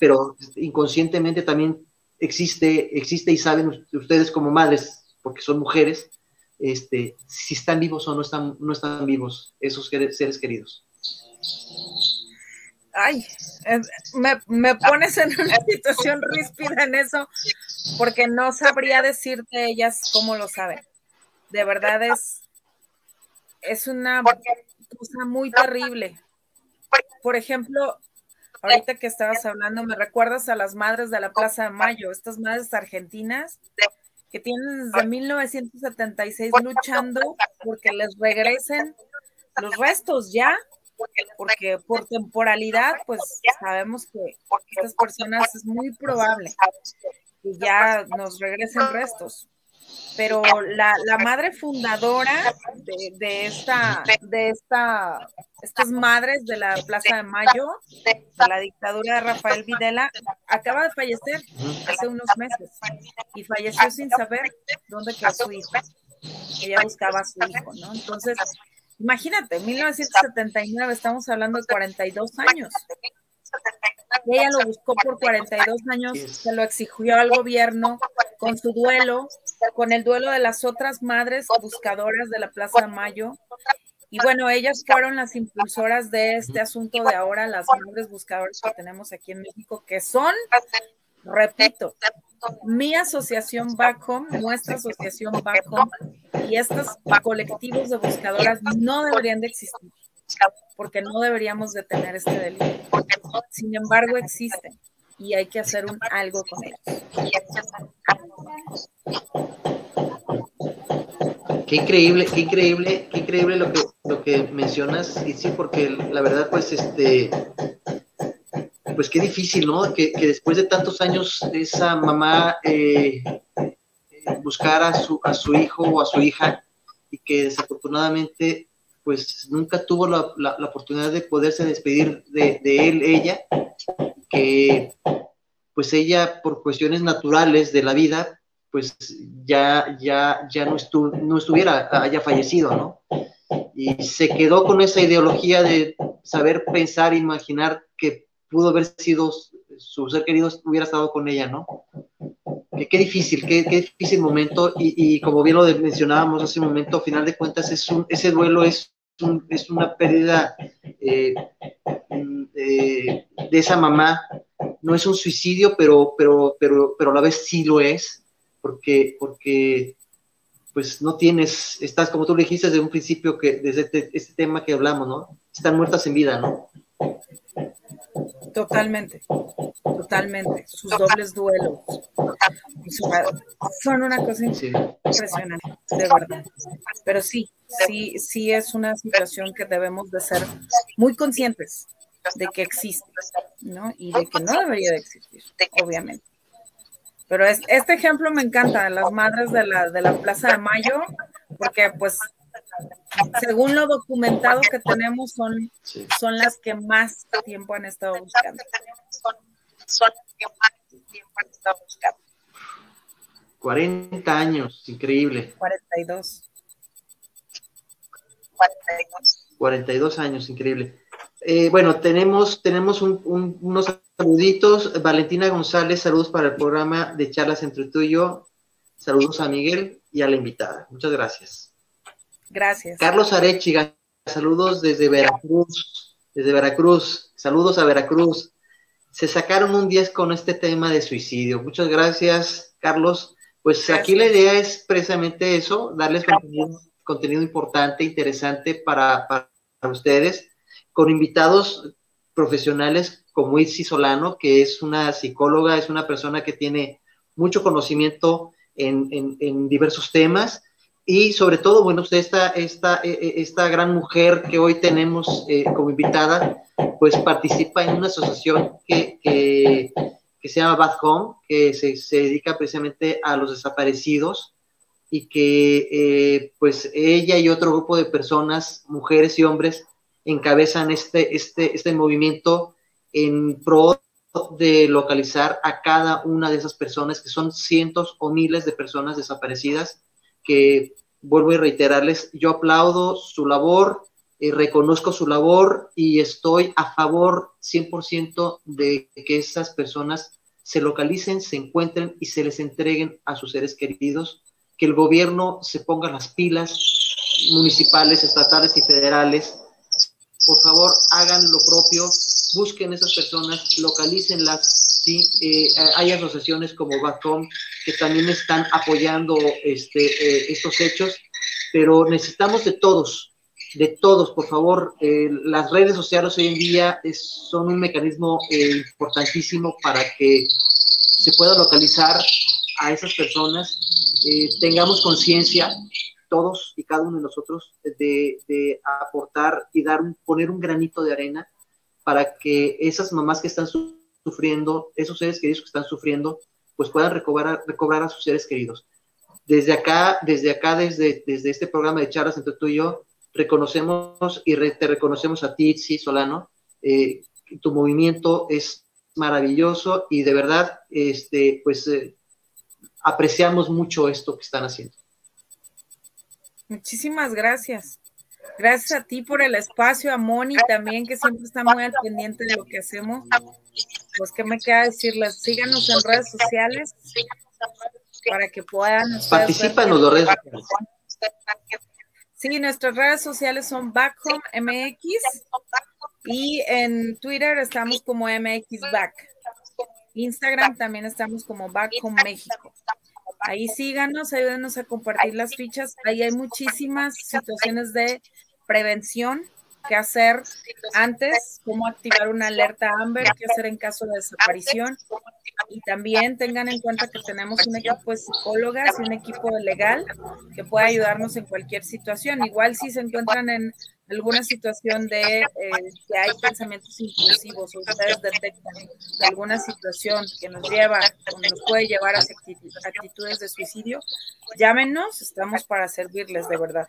pero inconscientemente también existe, existe y saben ustedes como madres, porque son mujeres, este, si están vivos o no están, no están vivos esos seres queridos ay, me, pones en una situación ríspida en eso, porque no sabría decirte ellas cómo lo saben. De verdad es, es una cosa muy terrible. Por ejemplo, ahorita que estabas hablando, me recuerdas a las madres de la Plaza de Mayo, estas madres argentinas que tienen desde 1976 luchando porque les regresen los restos ya porque por temporalidad, pues sabemos que estas personas es muy probable que ya nos regresen restos. Pero la, madre fundadora de, esta, de esta, estas madres de la Plaza de Mayo, de la dictadura de Rafael Videla, acaba de fallecer hace unos meses y falleció sin saber dónde quedó su hijo. Ella buscaba a su hijo, ¿no? Entonces, Imagínate, 1979, estamos hablando de 42 años. Y ella lo buscó por 42 años, se lo exigió al gobierno con su duelo, con el duelo de las otras madres buscadoras de la Plaza de Mayo. Y bueno, ellas fueron las impulsoras de este asunto de ahora, las madres buscadoras que tenemos aquí en México, que son, repito, mi asociación Back nuestra asociación Back y estos colectivos de buscadoras no deberían de existir porque no deberíamos de tener este delito. Sin embargo, existen y hay que hacer algo con ellos. Qué increíble, qué increíble, qué increíble lo que, lo que mencionas, y sí, porque la verdad, pues, este, pues qué difícil, ¿no? Que, después de tantos años esa mamá eh, buscara a su, a su hijo o a su hija y que desafortunadamente pues nunca tuvo la, oportunidad de poderse despedir de, él, ella, que pues ella por cuestiones naturales de la vida, pues ya, ya, ya no, no estuviera, haya fallecido, ¿no? Y se quedó con esa ideología de saber pensar, imaginar que pudo haber sido su ser querido hubiera estado con ella, ¿no? Qué, difícil, qué, difícil momento y, como bien lo mencionábamos hace un momento, a final de cuentas es un, ese duelo es, es una pérdida eh, de esa mamá, no es un suicidio, pero, pero, pero, pero a la vez sí lo es, porque, porque pues no tienes, estás como tú le dijiste desde un principio que desde este, este tema que hablamos, ¿no? Están muertas en vida, ¿no? Totalmente, totalmente. Sus dobles duelos son una cosa impresionante, de verdad. Pero sí, sí, sí es una situación que debemos de ser muy conscientes de que existe, ¿no? Y de que no debería de existir, obviamente. Pero este ejemplo me encanta, las madres de la, de la Plaza de Mayo, porque pues según lo documentado que tenemos, son, son las que más tiempo han estado buscando. Son las que más tiempo han estado buscando. 40 años, increíble. 42. 42. 42 años, increíble. Eh, bueno, tenemos, tenemos unos saluditos. Valentina González, saludos para el programa de charlas entre tú y yo. Saludos a Miguel y a la invitada. Muchas gracias. Gracias. Carlos Arechiga, saludos desde Veracruz. Desde Veracruz. Saludos a Veracruz. Se sacaron un 10 con este tema de suicidio. Muchas gracias, Carlos. Pues aquí la idea es precisamente eso, darles contenido, importante, interesante para, para ustedes con invitados profesionales como Itzi Solano, que es una psicóloga, es una persona que tiene mucho conocimiento en, diversos temas y sobre todo, bueno, usted esta, esta, e, e, esta gran mujer que hoy tenemos eh, como invitada, pues participa en una asociación que, que, se llama Bad Home, que se, dedica precisamente a los desaparecidos y que eh, pues ella y otro grupo de personas, mujeres y hombres, encabezan este, este, este movimiento en pro de localizar a cada una de esas personas, que son cientos o miles de personas desaparecidas, que vuelvo a reiterarles, yo aplaudo su labor, y reconozco su labor y estoy a favor 100% de que esas personas se localicen, se encuentren y se les entreguen a sus seres queridos, que el gobierno se ponga las pilas municipales, estatales y federales. Por favor hagan lo propio, busquen esas personas, localícenlas, ¿sí? Eh, hay asociaciones como Bacom que también están apoyando este, eh, estos hechos, pero necesitamos de todos, de todos, por favor. Eh, las redes sociales hoy en día son un mecanismo importantísimo para que se pueda localizar a esas personas, tengamos conciencia todos y cada uno de nosotros de, aportar y dar poner un granito de arena para que esas mamás que están sufriendo, esos seres queridos que están sufriendo, pues puedan recobrar, recobrar a sus seres queridos. Desde acá, desde acá, desde, desde este programa de charlas entre tú y yo, reconocemos y te reconocemos a ti, sí, Solano. Eh, tu movimiento es maravilloso y de verdad, este, pues eh, apreciamos mucho esto que están haciendo. Muchísimas gracias. Gracias a ti por el espacio, a Moni también, que siempre está muy al pendiente de lo que hacemos. Pues, ¿qué me queda decirles? Síganos en redes sociales para que puedan. Participan en las redes sociales. Sí, nuestras redes sociales son Backhome MX y en Twitter estamos como MX Back. Instagram también estamos como Backhome México. Ahí síganos, ayúdenos a compartir las fichas. Ahí hay muchísimas situaciones de prevención que hacer antes, cómo activar una alerta Amber, qué hacer en caso de desaparición. Y también tengan en cuenta que tenemos un equipo de psicólogas y un equipo legal que puede ayudarnos en cualquier situación. Igual si se encuentran en alguna situación de eh, que hay pensamientos impulsivos o ustedes detectan alguna situación que nos lleva o nos puede llevar a actitudes de suicidio, llámenos, estamos para servirles de verdad.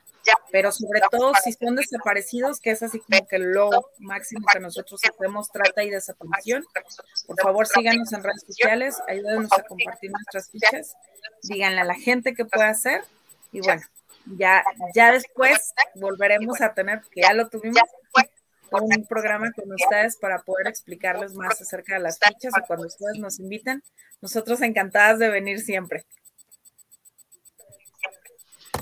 Pero sobre todo si son desaparecidos, que es así como que lo máximo que nosotros hacemos, trata y desaparición, por favor síganos en redes sociales, ayúdenos a compartir nuestras fichas, díganle a la gente qué puede hacer y bueno, ya, ya después volveremos a tener, que ya lo tuvimos, un programa con ustedes para poder explicarles más acerca de las fichas y cuando ustedes nos inviten, nosotros encantadas de venir siempre.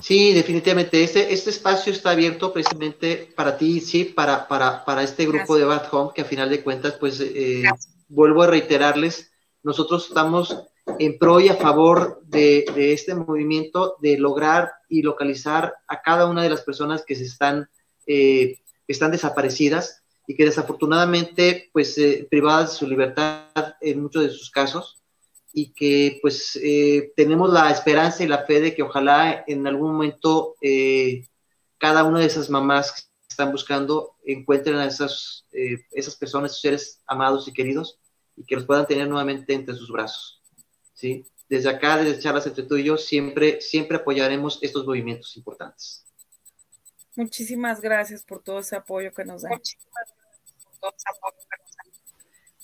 Sí, definitivamente. Este, este espacio está abierto precisamente para ti, sí, para, para, para este grupo de Bad Home, que a final de cuentas, pues, eh, vuelvo a reiterarles, nosotros estamos en pro y a favor de, este movimiento de lograr y localizar a cada una de las personas que se están, eh, están desaparecidas y que desafortunadamente pues eh, privadas de su libertad en muchos de sus casos y que pues eh, tenemos la esperanza y la fe de que ojalá en algún momento cada una de esas mamás que están buscando encuentren a esas, eh, esas personas, sus seres amados y queridos, y que los puedan tener nuevamente entre sus brazos. ¿Sí? Desde acá, desde charlas entre tú y yo, siempre, siempre apoyaremos estos movimientos importantes. Muchísimas gracias por todo ese apoyo que nos dan.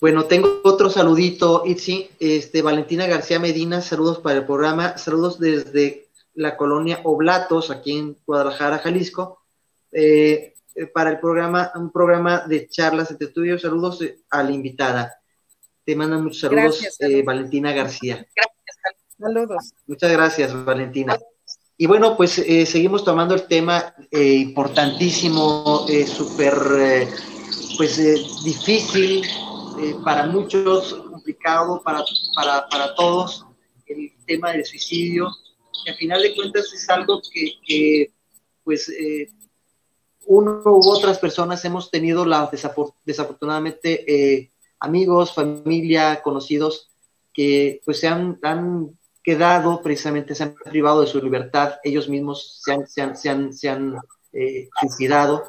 Bueno, tengo otro saludito, Itzi. Este, Valentina García Medina, saludos para el programa. Saludos desde la colonia Oblatos, aquí en Guadalajara, Jalisco. Eh, para el programa, un programa de charlas entre tú y yo. Saludos eh, a la invitada. Te mandan muchos saludos, eh, Valentina García. Gracias. Saludos. Muchas gracias, Valentina. Y bueno, pues eh, seguimos tomando el tema eh, importantísimo, súper, pues difícil para muchos, complicado para, para, para, todos, el tema del suicidio, que al final de cuentas es algo que, que pues, uno u otras personas hemos tenido la desafortunadamente amigos, familia, conocidos que pues se han, han quedado precisamente, se han privado de su libertad, ellos mismos se han, se han, se han, se han eh, suicidado.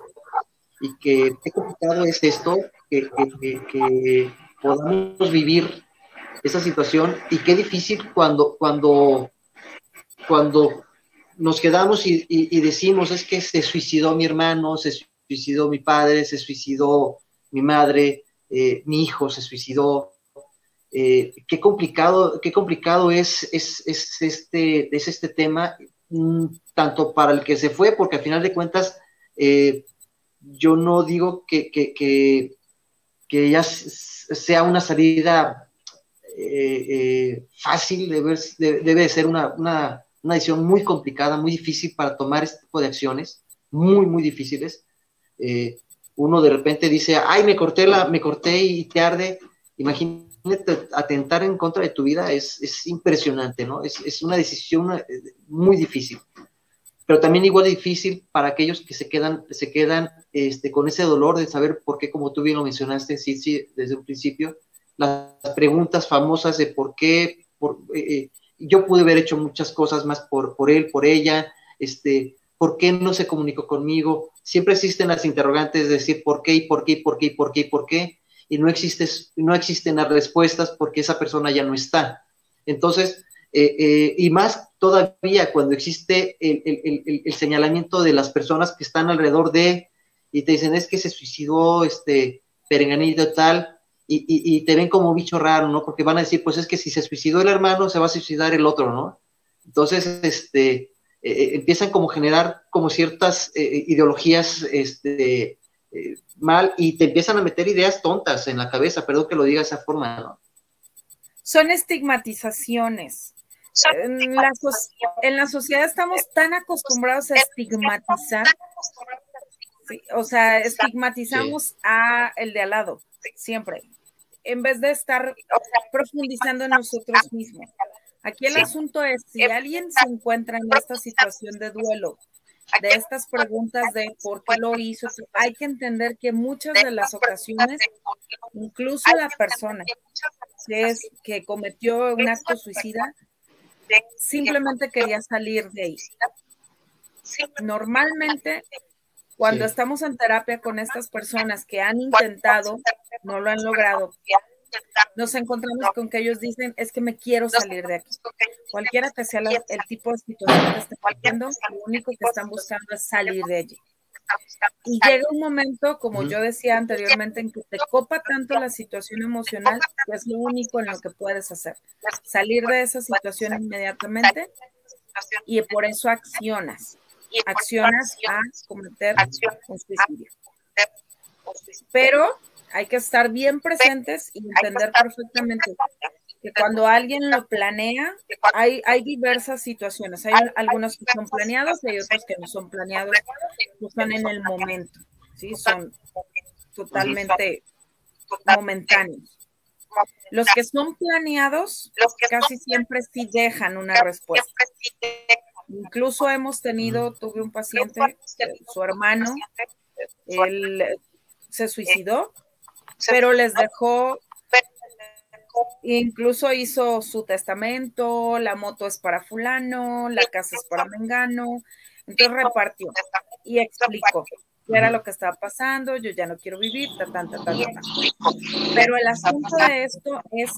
Y que qué complicado es esto, que, que, que, podamos vivir esa situación y qué difícil cuando, cuando, cuando nos quedamos y, y, y, decimos es que se suicidó mi hermano, se suicidó mi padre, se suicidó mi madre, eh, mi hijo se suicidó, eh, qué complicado, qué complicado es, es, es, este, es este tema, mm, tanto para el que se fue, porque al final de cuentas, eh, yo no digo que, que, que, que ya sea una salida fácil, debe, debe de ser una, una, decisión muy complicada, muy difícil para tomar este tipo de acciones, muy, muy difíciles. Uno de repente dice, ay, me corté, la, me corté y te arde. Imagínate atentar en contra de tu vida es, es impresionante, ¿no? Es, es, una decisión eh, muy difícil, pero también igual difícil para aquellos que se quedan, se quedan este, con ese dolor de saber por qué, como tú bien lo mencionaste, sí, desde un principio, las preguntas famosas de por qué, por, eh, eh, yo pude haber hecho muchas cosas más por, por él, por ella, este, ¿por qué no se comunicó conmigo? Siempre existen las interrogantes de decir por qué y por qué y por qué y por qué y por qué y no, existe, no existen las respuestas porque esa persona ya no está. Entonces, eh, eh, y más todavía cuando existe el, el, el, señalamiento de las personas que están alrededor de, y te dicen, es que se suicidó este perenganito tal, y, y, y, te ven como bicho raro, ¿no? Porque van a decir, pues es que si se suicidó el hermano, se va a suicidar el otro, ¿no? Entonces, este, eh, empiezan como a generar como ciertas ideologías, este, mal y te empiezan a meter ideas tontas en la cabeza, perdón que lo diga de esa forma, ¿no? Son estigmatizaciones. En la, en la, sociedad estamos tan acostumbrados a estigmatizar, sí, o sea, estigmatizamos sí. a el de al lado, siempre, en vez de estar profundizando en nosotros mismos. Aquí el sí. asunto es, si alguien se encuentra en esta situación de duelo, de estas preguntas de por qué lo hizo, hay que entender que muchas de las ocasiones, incluso la persona que, es, que cometió un acto suicida, simplemente quería salir de ahí. Normalmente, cuando sí. estamos en terapia con estas personas que han intentado, no lo han logrado, nos encontramos con que ellos dicen, es que me quiero salir de aquí. Cualquiera que sea la, el tipo de situación que estén viviendo, lo único que están buscando es salir de allí. Y llega un momento, como yo decía anteriormente, en que te copa tanto la situación emocional que es lo único en lo que puedes hacer. Salir de esa situación inmediatamente y por eso accionas. Accionas a cometer un suicidio. Pero hay que estar bien presentes y entender perfectamente que cuando alguien lo planea, hay, hay diversas situaciones. Hay algunos que son planeados y hay otros que no son planeados, que son en el momento, ¿sí? Son totalmente momentáneos. Los que son planeados casi siempre sí dejan una respuesta. Incluso hemos tenido, tuve un paciente, su hermano, él se suicidó pero les dejó, incluso hizo su testamento, la moto es para fulano, la casa es para mengano, entonces repartió y explicó. qué era lo que estaba pasando, yo ya no quiero vivir, ta, ta, ta, ta, Pero el asunto de esto es,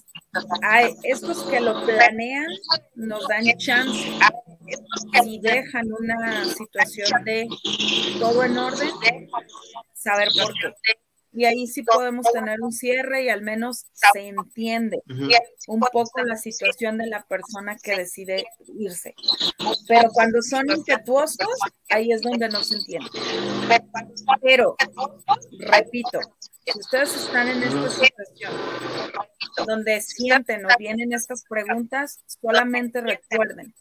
hay, estos que lo planean nos dan chance. Y dejan una situación de todo en orden, saber por qué y ahí sí podemos tener un cierre y al menos se entiende un poco la situación de la persona que decide irse. Pero cuando son impetuosos, ahí es donde no se entiende. Pero, repito, si ustedes están en esta situación donde sienten o vienen estas preguntas, solamente recuerden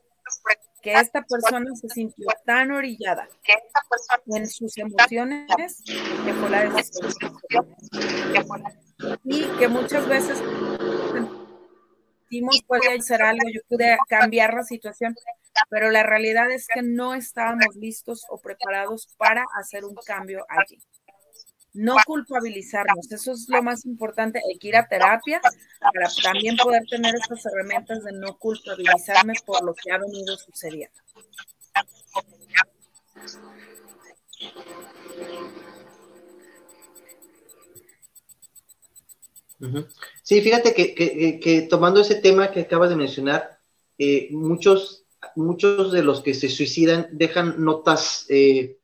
que esta persona se sintió tan orillada en sus emociones que fue la. Y que muchas veces sentimos puede hacer algo, yo pude cambiar la situación, pero la realidad es que no estábamos listos o preparados para hacer un cambio allí no culpabilizarnos, eso es lo más importante, hay que ir a terapia para también poder tener estas herramientas de no culpabilizarme por lo que ha venido sucediendo. Sí, fíjate que, tomando ese tema que acabas de mencionar, eh, muchos, muchos de los que se suicidan dejan notas eh,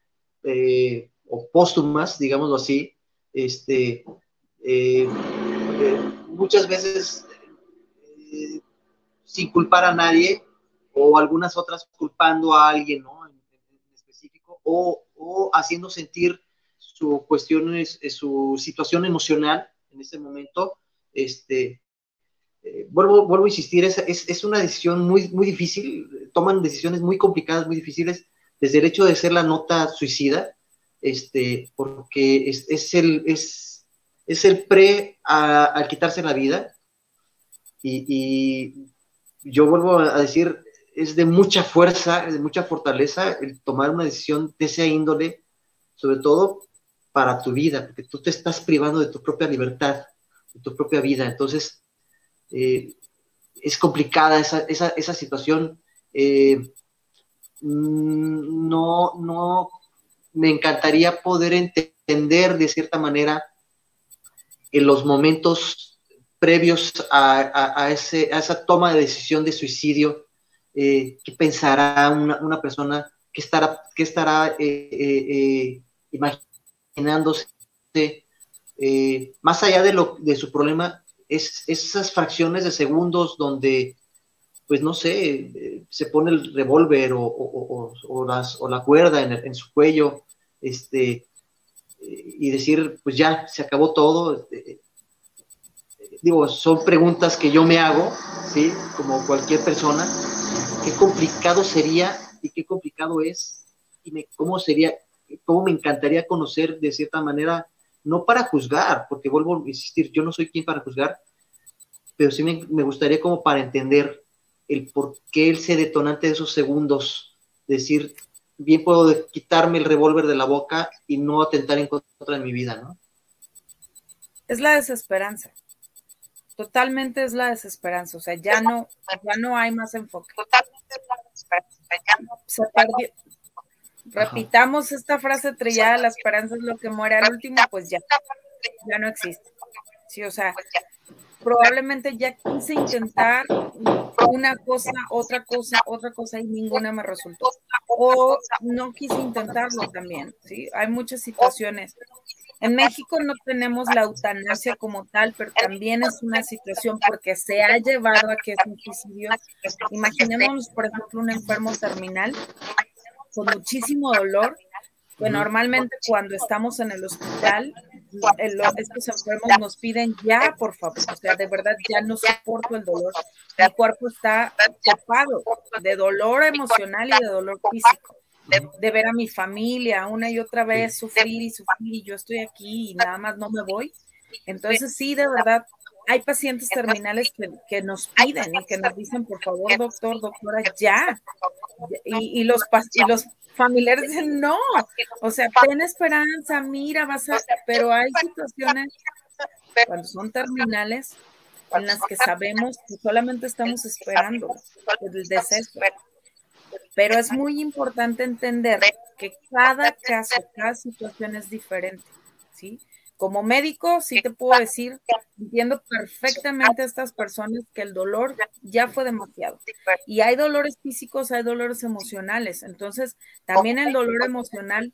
eh, o póstumas, digámoslo así, este, eh, muchas veces eh, sin culpar a nadie o algunas otras culpando a alguien ¿no? en, específico o, haciendo sentir su cuestión, eh, su situación emocional en ese momento. Este, vuelvo, vuelvo a insistir, es, es, una decisión muy, muy difícil, toman decisiones muy complicadas, muy difíciles, desde el hecho de ser la nota suicida, este, porque es, el, es, es, el pre a, quitarse la vida. Y, yo vuelvo a decir, es de mucha fuerza, de mucha fortaleza el tomar una decisión de esa índole, sobre todo para tu vida, porque tú te estás privando de tu propia libertad, de tu propia vida. Entonces, eh, es complicada esa, esa, esa situación. Eh, mm, no, no me encantaría poder entender de cierta manera en los momentos previos a, ese, a esa toma de decisión de suicidio, eh, qué pensará una, persona, qué estará, qué estará eh, eh, imaginándose, más allá de, lo, de su problema, es esas fracciones de segundos donde pues no sé, se pone el revólver o, la cuerda en, su cuello, este, y decir, pues ya, se acabó todo. Este, digo, son preguntas que yo me hago, ¿sí? Como cualquier persona. Qué complicado sería y qué complicado es, y cómo sería, cómo me encantaría conocer de cierta manera, no para juzgar, porque vuelvo a insistir, yo no soy quien para juzgar, pero sí me, me gustaría como para entender el por qué ese detonante de esos segundos, decir, bien puedo quitarme el revólver de la boca y no atentar en contra de mi vida, ¿no? Es la desesperanza. Totalmente es la desesperanza. O sea, ya no, ya no hay más enfoque. Totalmente es la desesperanza. Repitamos esta frase trillada, la esperanza es lo que muere al último, pues ya, ya no existe. Sí, o sea, probablemente ya quise intentar una cosa, otra cosa, otra cosa y ninguna me resultó. O no quise intentarlo también, ¿sí? Hay muchas situaciones. En México no tenemos la eutanasia como tal, pero también es una situación porque se ha llevado a que es un suicidio. Imaginémonos, por ejemplo, un enfermo terminal con muchísimo dolor, que normalmente cuando estamos en el hospital estos enfermos nos piden ya, por favor, o sea, de verdad ya no soporto el dolor. Mi cuerpo está tapado de dolor emocional y de dolor físico. De, ver a mi familia una y otra vez sufrir y sufrir y yo estoy aquí y nada más no me voy. Entonces sí, de verdad, hay pacientes terminales que, nos piden y que nos dicen, por favor, doctor, doctora, ya. Y, los, y los familiares dicen, no, o sea, ten esperanza, mira, vas a, pero hay situaciones cuando son terminales en las que sabemos que solamente estamos esperando el deceso. Pero es muy importante entender porque cada caso, cada situación es diferente, ¿sí? Como médico, sí te puedo decir, entiendo perfectamente a estas personas que el dolor ya fue demasiado. Y hay dolores físicos, hay dolores emocionales. Entonces, también el dolor emocional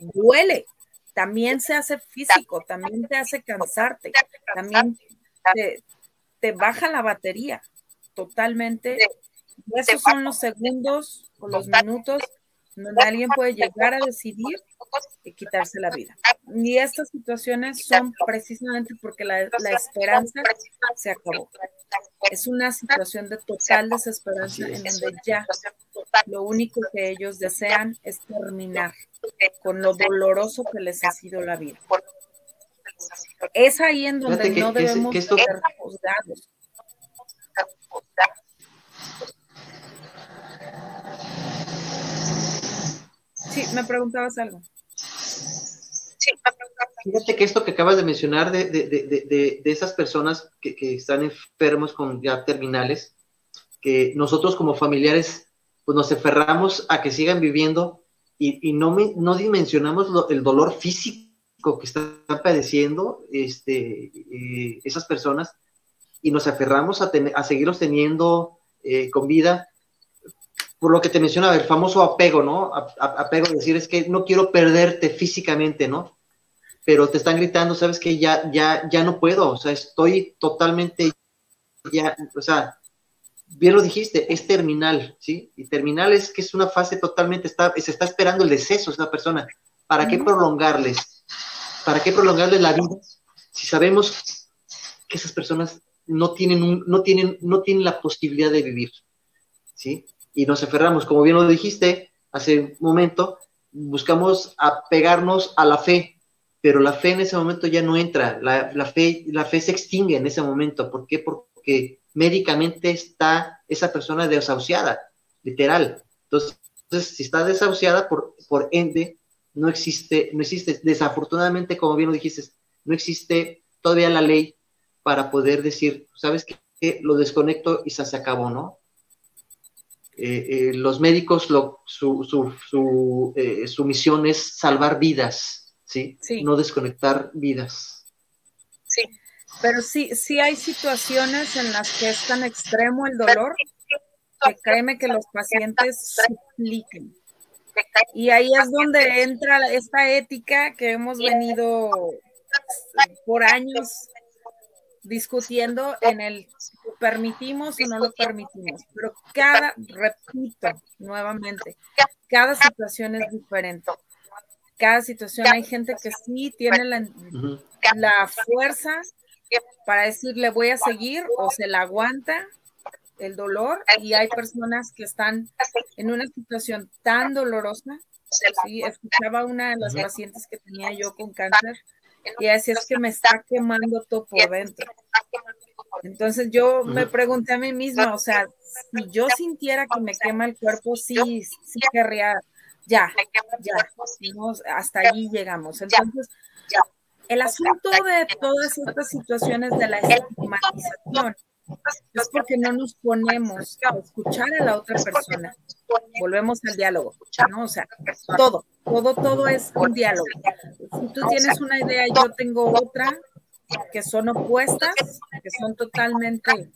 duele, también se hace físico, también te hace cansarte, también te, te baja la batería totalmente. Y esos son los segundos o los minutos donde alguien puede llegar a decidir y quitarse la vida. Y estas situaciones son precisamente porque la, esperanza se acabó. Es una situación de total desesperanza en donde ya lo único que ellos desean es terminar con lo doloroso que les ha sido la vida. Es ahí en donde no debemos ser juzgados. Sí, me preguntabas algo. Fíjate que esto que acabas de mencionar de, de, de, de esas personas que, que, están enfermos con ya terminales, que nosotros como familiares pues nos aferramos a que sigan viviendo y, y no, no dimensionamos el dolor físico que están padeciendo este, eh, esas personas y nos aferramos a, a seguirlos teniendo eh, con vida por lo que te mencionaba, el famoso apego, ¿no? apego, decir, es que no quiero perderte físicamente, ¿no? Pero te están gritando, sabes que ya, ya, ya no puedo, o sea, estoy totalmente, ya, o sea, bien lo dijiste, es terminal, ¿sí? Y terminal es que es una fase totalmente, está, se está esperando el deceso de esa persona. ¿Para qué prolongarles? ¿Para qué prolongarles la vida si sabemos que esas personas no tienen, no tienen, no tienen la posibilidad de vivir? ¿Sí? Y nos aferramos, como bien lo dijiste hace un momento, buscamos apegarnos a la fe, pero la fe en ese momento ya no entra, la, la, fe, la fe se extingue en ese momento. ¿Por qué? Porque médicamente está esa persona desahuciada, literal. Entonces, si está desahuciada, por, por ende, no existe, no existe, desafortunadamente, como bien lo dijiste, no existe todavía la ley para poder decir, ¿sabes qué? Lo desconecto y se acabó, ¿no? Eh, eh, los médicos, su, su, eh, su, misión es salvar vidas, ¿sí? No desconectar vidas. Sí, pero sí, sí hay situaciones en las que es tan extremo el dolor que créeme que los pacientes supliquen. Y ahí es donde entra esta ética que hemos venido por años discutiendo en el permitimos o no lo permitimos, pero cada, repito nuevamente, cada situación es diferente. Cada situación hay gente que sí tiene la, la fuerza para decirle voy a seguir o se la aguanta el dolor y hay personas que están en una situación tan dolorosa. Sí, escuchaba una de las pacientes que tenía yo con cáncer y así es que me está quemando todo por dentro. Entonces yo me pregunté a mí misma, o sea, si yo sintiera que me quema el cuerpo, sí, sí querría, ya, ya, hasta allí llegamos. Entonces, el asunto de todas estas situaciones de la estigmatización es porque no nos ponemos a escuchar a la otra persona. Volvemos al diálogo, ¿no? O sea, todo, todo, todo es un diálogo. Si tú tienes una idea y yo tengo otra, que son opuestas, que son totalmente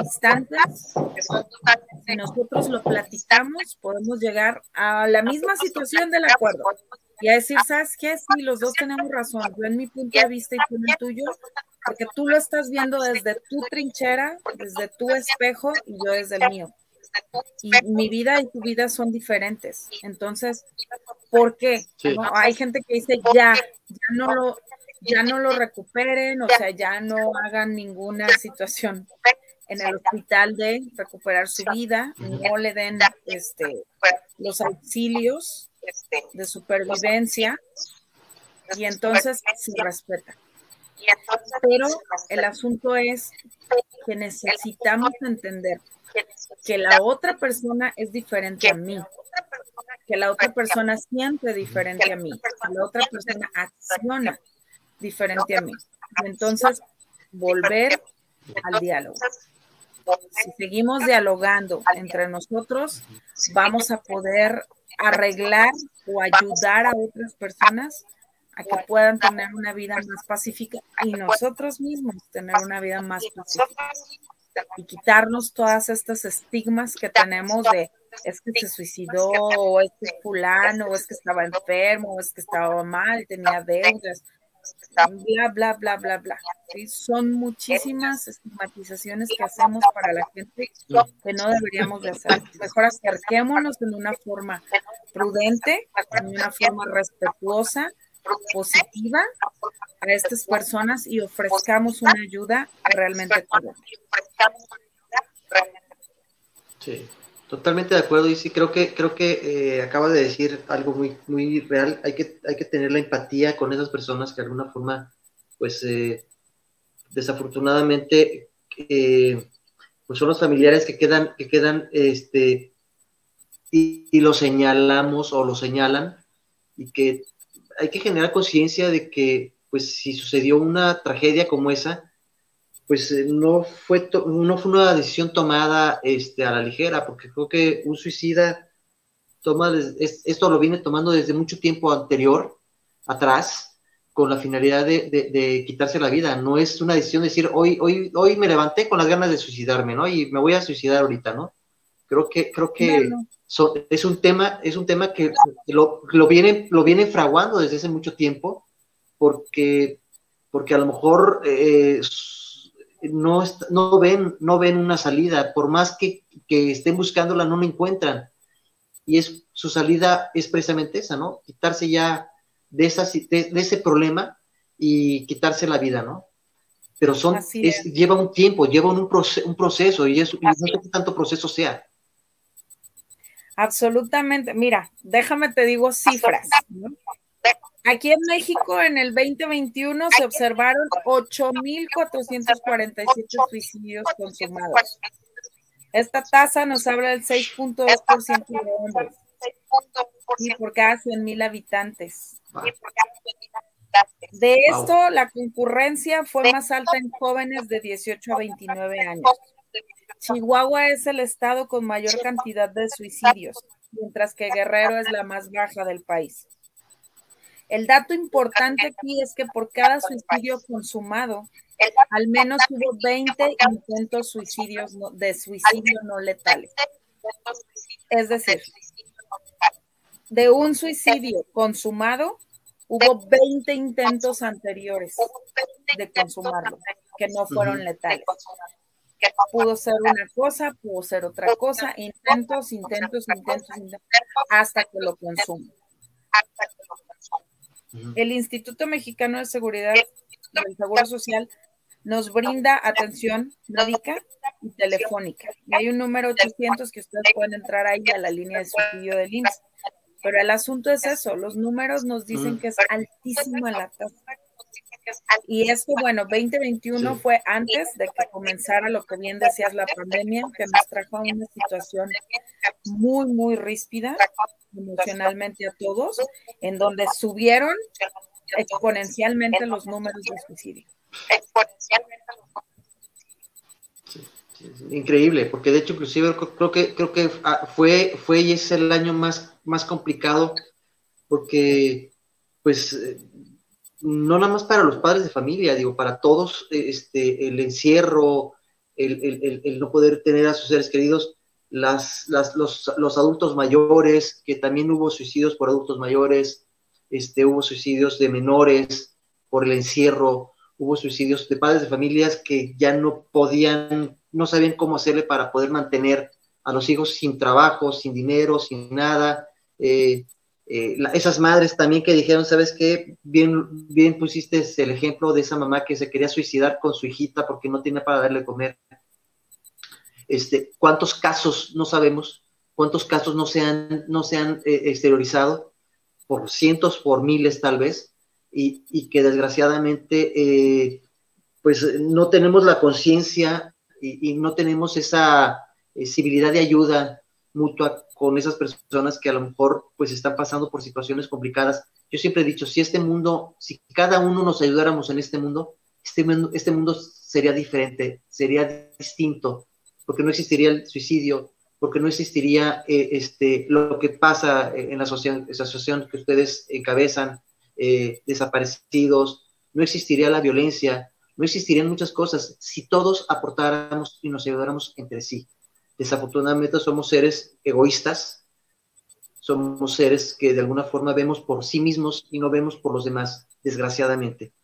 distantes, si nosotros lo platicamos, podemos llegar a la misma situación del acuerdo y a decir, ¿sabes qué? Sí, los dos tenemos razón, yo en mi punto de vista y tú en el tuyo, porque tú lo estás viendo desde tu trinchera, desde tu espejo y yo desde el mío. Y mi vida y tu vida son diferentes. Entonces, ¿por qué? Hay gente que dice, ya, ya no lo, ya no lo recuperen, o sea, ya no hagan ninguna situación en el hospital de recuperar su vida, no le den este, los auxilios de supervivencia y entonces se respeta. Pero el asunto es que necesitamos entender que la otra persona es diferente a mí, que la otra persona siente diferente a mí, que la otra persona acciona diferente a mí. Entonces, volver al diálogo. Si seguimos dialogando entre nosotros, vamos a poder arreglar o ayudar a otras personas a que puedan tener una vida más pacífica y nosotros mismos tener una vida más pacífica. Y quitarnos todas estas estigmas que tenemos de es que se suicidó, o es que es fulano, o es que estaba enfermo, o es que estaba mal, tenía deudas, bla, bla, bla, bla, bla. Son muchísimas estigmatizaciones que hacemos para la gente que no deberíamos de hacer. Mejor acerquémonos en una forma prudente, en una forma respetuosa, positiva a estas personas y ofrezcamos una ayuda realmente Sí, totalmente de acuerdo y sí creo que creo que eh, acaba de decir algo muy muy real. Hay que hay que tener la empatía con esas personas que de alguna forma, pues eh, desafortunadamente, eh, pues son los familiares que quedan que quedan este y, y lo señalamos o lo señalan y que hay que generar conciencia de que, pues, si sucedió una tragedia como esa, pues eh, no fue, no fue una decisión tomada este, a la ligera, porque creo que un suicida toma, esto lo viene tomando desde mucho tiempo anterior, atrás, con la finalidad de, quitarse la vida. No es una decisión de decir, hoy, hoy, hoy me levanté con las ganas de suicidarme, ¿no? Y me voy a suicidar ahorita, ¿no? Creo que, creo que es un tema, es un tema que lo, lo, vienen, lo vienen fraguando desde hace mucho tiempo, porque, porque a lo mejor eh, no, no, ven, no ven una salida, por más que, que, estén buscándola, no la encuentran. Y es, su salida es precisamente esa, ¿no? Quitarse ya de, esa, de, ese problema y quitarse la vida, ¿no? Pero son, es, lleva un tiempo, lleva un, un proceso y, eso, y no sé qué tanto proceso sea. Absolutamente. Mira, déjame te digo cifras. Aquí en México en el 2021 se observaron 8.447 suicidios consumados. Esta tasa nos habla del 6.2% de hombres y por cada 100.000 habitantes. De esto, la concurrencia fue más alta en jóvenes de 18 a 29 años. Chihuahua es el estado con mayor cantidad de suicidios, mientras que Guerrero es la más baja del país. El dato importante aquí es que por cada suicidio consumado, al menos hubo 20 intentos suicidios de suicidio no letales. Es decir, de un suicidio consumado, hubo 20 intentos anteriores de consumarlo que no fueron letales. Pudo ser una cosa, pudo ser otra cosa, intentos, intentos, intentos, hasta que lo consume. El Instituto Mexicano de Seguridad del Seguro Social nos brinda atención médica y telefónica. Y hay un número 800 que ustedes pueden entrar ahí a la línea de suicidio del IMSS. Pero el asunto es eso, los números nos dicen que es altísima la tasa y esto, bueno, 2021 fue antes de que comenzara lo que bien decías, la pandemia, que nos trajo a una situación muy, muy ríspida emocionalmente a todos, en donde subieron exponencialmente los números de suicidio. Exponencialmente increíble, porque de hecho inclusive creo que creo que ah, fue fue y es el año más más complicado porque pues no nada más para los padres de familia, digo, para todos, este, el encierro, el, no poder tener a sus seres queridos, las, los, adultos mayores, que también hubo suicidios por adultos mayores, este, hubo suicidios de menores por el encierro, hubo suicidios de padres de familias que ya no podían, no sabían cómo hacerle para poder mantener a los hijos sin trabajo, sin dinero, sin nada. Eh, eh, esas madres también que dijeron, ¿sabes qué? Bien, bien pusiste el ejemplo de esa mamá que se quería suicidar con su hijita porque no tiene para darle comer. Este, ¿Cuántos casos no sabemos? ¿Cuántos casos no se han, no se han eh, exteriorizado? Por cientos, por miles tal vez, y, que desgraciadamente eh, pues no tenemos la conciencia y, y, no tenemos esa civilidad de ayuda mutua con esas personas que a lo mejor pues están pasando por situaciones complicadas. Yo siempre he dicho, si este mundo, si cada uno nos ayudáramos en este mundo, este mundo, este sería diferente, sería distinto. porque no existiría el suicidio, porque no existiría eh, este, lo que pasa en la asociación que ustedes encabezan, eh, desaparecidos, no existiría la violencia, no existirían muchas cosas si todos aportáramos y nos ayudáramos entre sí. Desafortunadamente somos seres egoístas, somos seres que de alguna forma vemos por sí mismos y no vemos por los demás, desgraciadamente.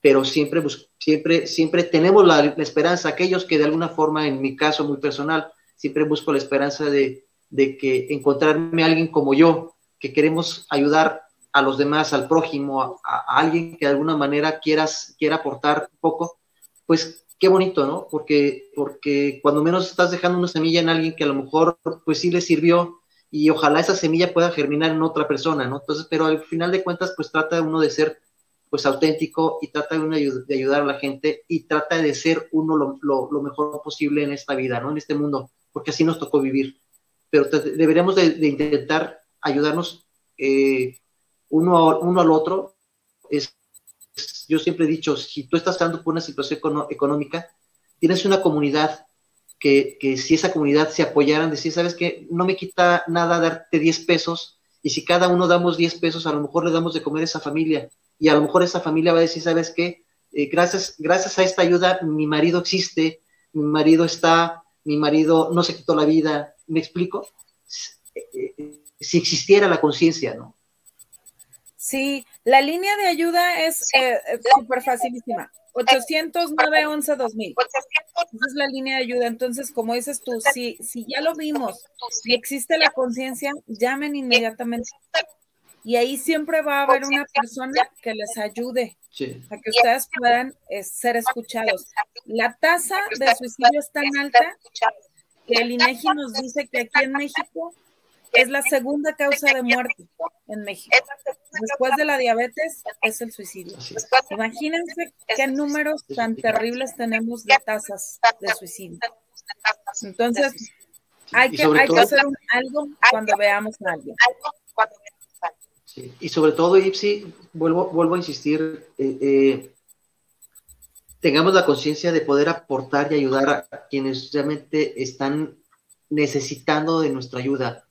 Pero siempre, siempre, siempre tenemos la, esperanza, aquellos que de alguna forma, en mi caso muy personal, siempre busco la esperanza de, que encontrarme a alguien como yo, que queremos ayudar a los demás, al prójimo, a, alguien que de alguna manera quieras, quiera aportar un poco, pues qué bonito, ¿no? Porque, porque cuando menos estás dejando una semilla en alguien que a lo mejor pues sí le sirvió y ojalá esa semilla pueda germinar en otra persona, ¿no? Entonces, pero al final de cuentas pues trata uno de ser pues auténtico y trata uno de ayudar a la gente y trata de ser uno lo, lo, mejor posible en esta vida, ¿no? En este mundo, porque así nos tocó vivir. Pero deberíamos de, intentar ayudarnos eh, uno, uno al otro. Es, yo siempre he dicho, si tú estás dando por una situación económica, tienes una comunidad que, que, si esa comunidad se apoyaran, decir, sabes que no me quita nada darte 10 pesos, y si cada uno damos 10 pesos, a lo mejor le damos de comer a esa familia, y a lo mejor esa familia va a decir, sabes qué, eh, gracias, gracias a esta ayuda, mi marido existe, mi marido está, mi marido no se quitó la vida, ¿me explico? Eh, eh, si existiera la conciencia, ¿no? Sí, la línea de ayuda es eh, súper facilísima. 800 911 2000. Esa es la línea de ayuda. Entonces, como dices tú, si, si ya lo vimos y existe la conciencia, llamen inmediatamente. Y ahí siempre va a haber una persona que les ayude a que ustedes puedan eh, ser escuchados. La tasa de suicidio es tan alta que el INEGI nos dice que aquí en México es la segunda causa de muerte en México. Después de la diabetes es el suicidio. Imagínense qué números tan terribles tenemos de tasas de suicidio. Entonces, hay que, hay que hacer algo cuando veamos a alguien. Y sobre todo, Ipsi, vuelvo, vuelvo a insistir, eh, eh, tengamos la conciencia de poder aportar y ayudar a quienes realmente están necesitando de nuestra ayuda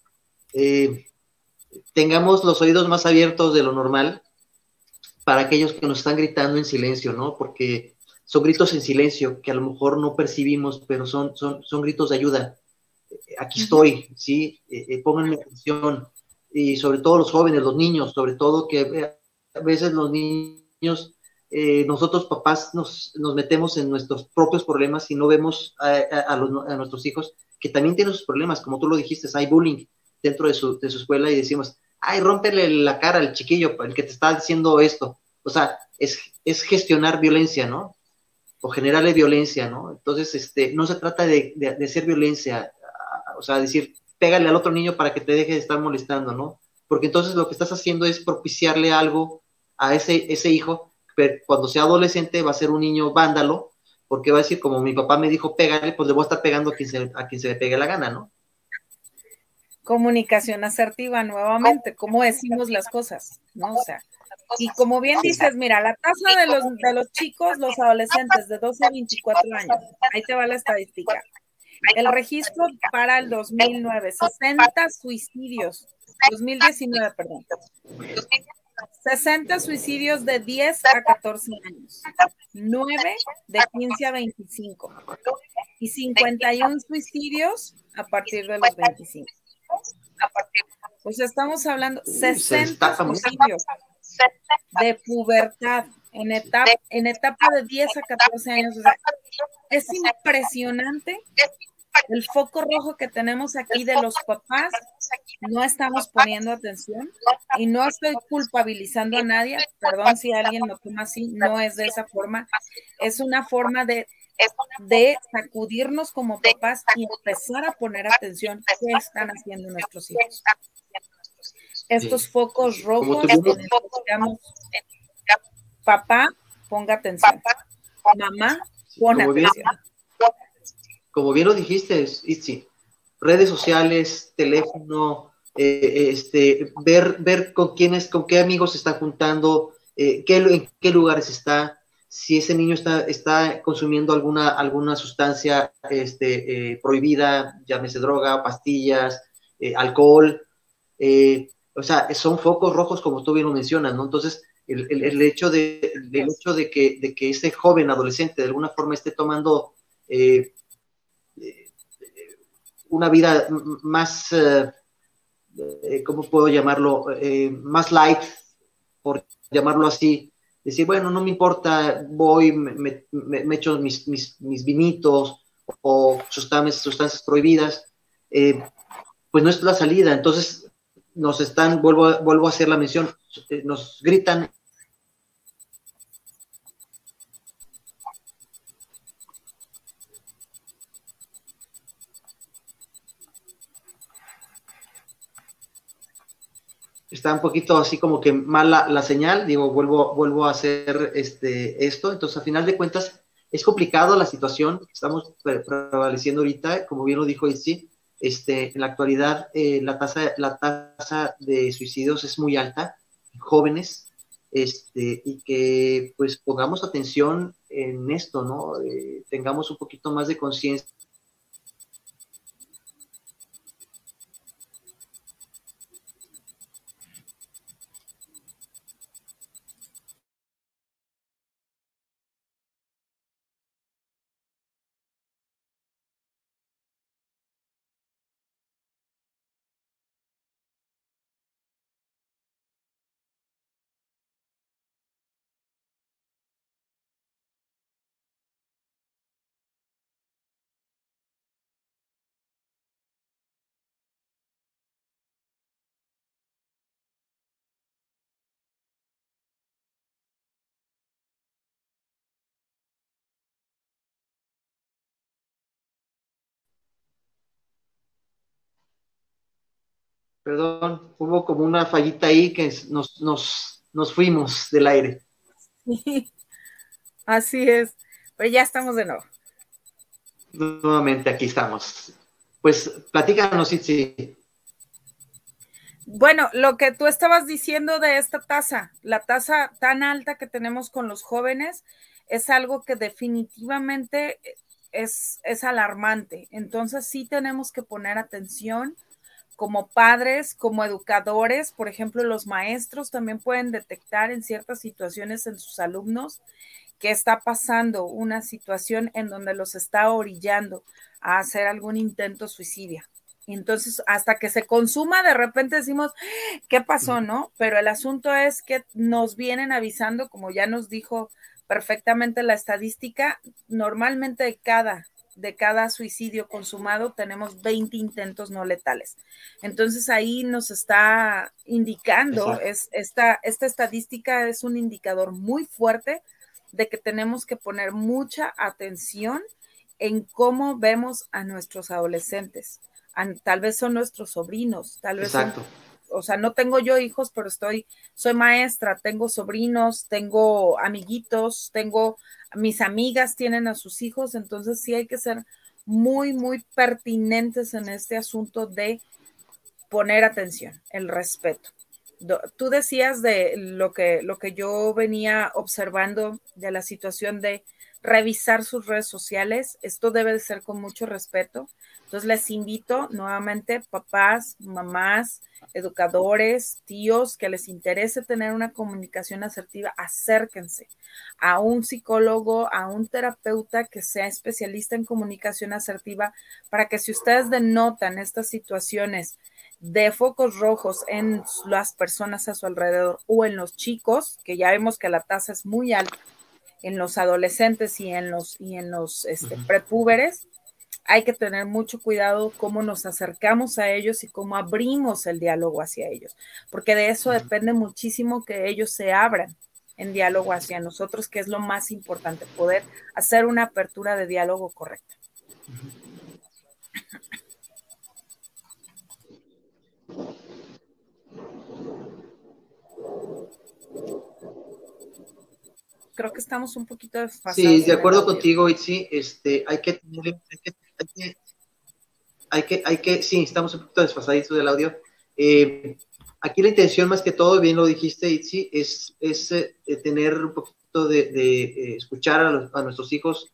eh, tengamos los oídos más abiertos de lo normal para aquellos que nos están gritando en silencio, ¿no? Porque son gritos en silencio que a lo mejor no percibimos, pero son, son, son gritos de ayuda. Aquí estoy, ¿sí? Eh, eh, pónganme atención. Y sobre todo los jóvenes, los niños, sobre todo que a veces los niños, nosotros papás nos, nos, metemos en nuestros propios problemas y no vemos a, a, nuestros hijos que también tienen sus problemas, como tú lo dijiste, hay bullying, dentro de su, de su escuela y decimos, ay, rómpele la cara al chiquillo, el que te está diciendo esto. O sea, es, es gestionar violencia, ¿no? O generarle violencia, ¿no? Entonces, este, no se trata de, de, ser violencia, o sea, decir, pégale al otro niño para que te deje de estar molestando, ¿no? Porque entonces lo que estás haciendo es propiciarle algo a ese, ese hijo, pero cuando sea adolescente va a ser un niño vándalo, porque va a decir, como mi papá me dijo, pégale, pues le voy a estar pegando a quien se, a quien se le pegue la gana, ¿no? Comunicación asertiva nuevamente, cómo decimos las cosas, ¿no? O sea, y como bien dices, mira, la tasa de los, de los chicos, los adolescentes de 12 a 24 años, ahí te va la estadística. El registro para el 2009, 60 suicidios, 2019, perdón. 60 suicidios de 10 a 14 años, 9 de 15 a 25 y 51 suicidios a partir de los 25. Pues estamos hablando 60 suicidios de pubertad en etapa, en etapa de 10 a 14 años. es impresionante el foco rojo que tenemos aquí de los papás. No estamos poniendo atención y no estoy culpabilizando a nadie. Perdón si alguien lo toma así, no es de esa forma. Es una forma de de sacudirnos como papás y empezar a poner atención qué están haciendo nuestros hijos. Estos focos rojos digamos, papá, ponga atención. Mamá, pon atención. como bien lo dijiste, Itzi, redes sociales, teléfono, eh, este, ver, ver con quiénes, con qué amigos se está juntando, eh, qué, en qué lugares está, si ese niño está, está consumiendo alguna, alguna sustancia este, eh, prohibida, llámese droga, pastillas, eh, alcohol, eh, o sea, son focos rojos como tú bien lo mencionas, ¿no? Entonces, el, el, hecho, de, el hecho de, que, de que ese joven adolescente de alguna forma esté tomando una vida más, ¿cómo puedo llamarlo? más light, por llamarlo así, decir, bueno, no me importa, voy, me, me, echo mis, mis, vinitos o sustancias, sustancias prohibidas, eh, pues no es la salida. Entonces nos están, vuelvo, vuelvo a hacer la mención, eh, nos gritan está un poquito así como que mala la señal, digo, vuelvo, vuelvo a hacer este, esto, entonces a final de cuentas es complicado la situación que estamos prevaleciendo ahorita, como bien lo dijo Itzi, este, en la actualidad eh, la, tasa, la tasa de suicidios es muy alta, jóvenes, este, y que pues pongamos atención en esto, ¿no? Eh, tengamos un poquito más de conciencia Perdón, hubo como una fallita ahí que nos, nos, nos fuimos del aire. Sí, así es. Pero ya estamos de nuevo. Nuevamente aquí estamos. Pues platícanos, sí. Bueno, lo que tú estabas diciendo de esta tasa, la tasa tan alta que tenemos con los jóvenes, es algo que definitivamente es, es alarmante. Entonces sí tenemos que poner atención como padres, como educadores, por ejemplo, los maestros también pueden detectar en ciertas situaciones en sus alumnos que está pasando una situación en donde los está orillando a hacer algún intento suicidio. Entonces, hasta que se consuma, de repente decimos, ¿qué pasó? ¿No? Pero el asunto es que nos vienen avisando, como ya nos dijo perfectamente la estadística, normalmente cada de cada suicidio consumado tenemos 20 intentos no letales. Entonces ahí nos está indicando, es, esta, esta estadística es un indicador muy fuerte de que tenemos que poner mucha atención en cómo vemos a nuestros adolescentes. tal vez son nuestros sobrinos, tal vez Exacto o sea, no tengo yo hijos, pero estoy, soy maestra, tengo sobrinos, tengo amiguitos, tengo, mis amigas tienen a sus hijos, entonces sí hay que ser muy, muy pertinentes en este asunto de poner atención, el respeto. Tú decías de lo que, lo que yo venía observando de la situación de revisar sus redes sociales. Esto debe de ser con mucho respeto. Entonces les invito nuevamente, papás, mamás, educadores, tíos, que les interese tener una comunicación asertiva, acérquense a un psicólogo, a un terapeuta que sea especialista en comunicación asertiva, para que si ustedes denotan estas situaciones de focos rojos en las personas a su alrededor o en los chicos, que ya vemos que la tasa es muy alta en los adolescentes y en los, y en los este, prepúberes, hay que tener mucho cuidado cómo nos acercamos a ellos y cómo abrimos el diálogo hacia ellos, porque de eso depende muchísimo que ellos se abran en diálogo hacia nosotros, que es lo más importante, poder hacer una apertura de diálogo correcta. Creo que estamos un poquito desfasados. Sí, de acuerdo contigo, Itzi, este, hay que tener, hay que, hay que, sí, estamos un poquito desfasaditos del audio. Eh, aquí la intención más que todo, bien lo dijiste, Itzi, es, es eh, tener un poquito de, eh, escuchar a, nuestros hijos,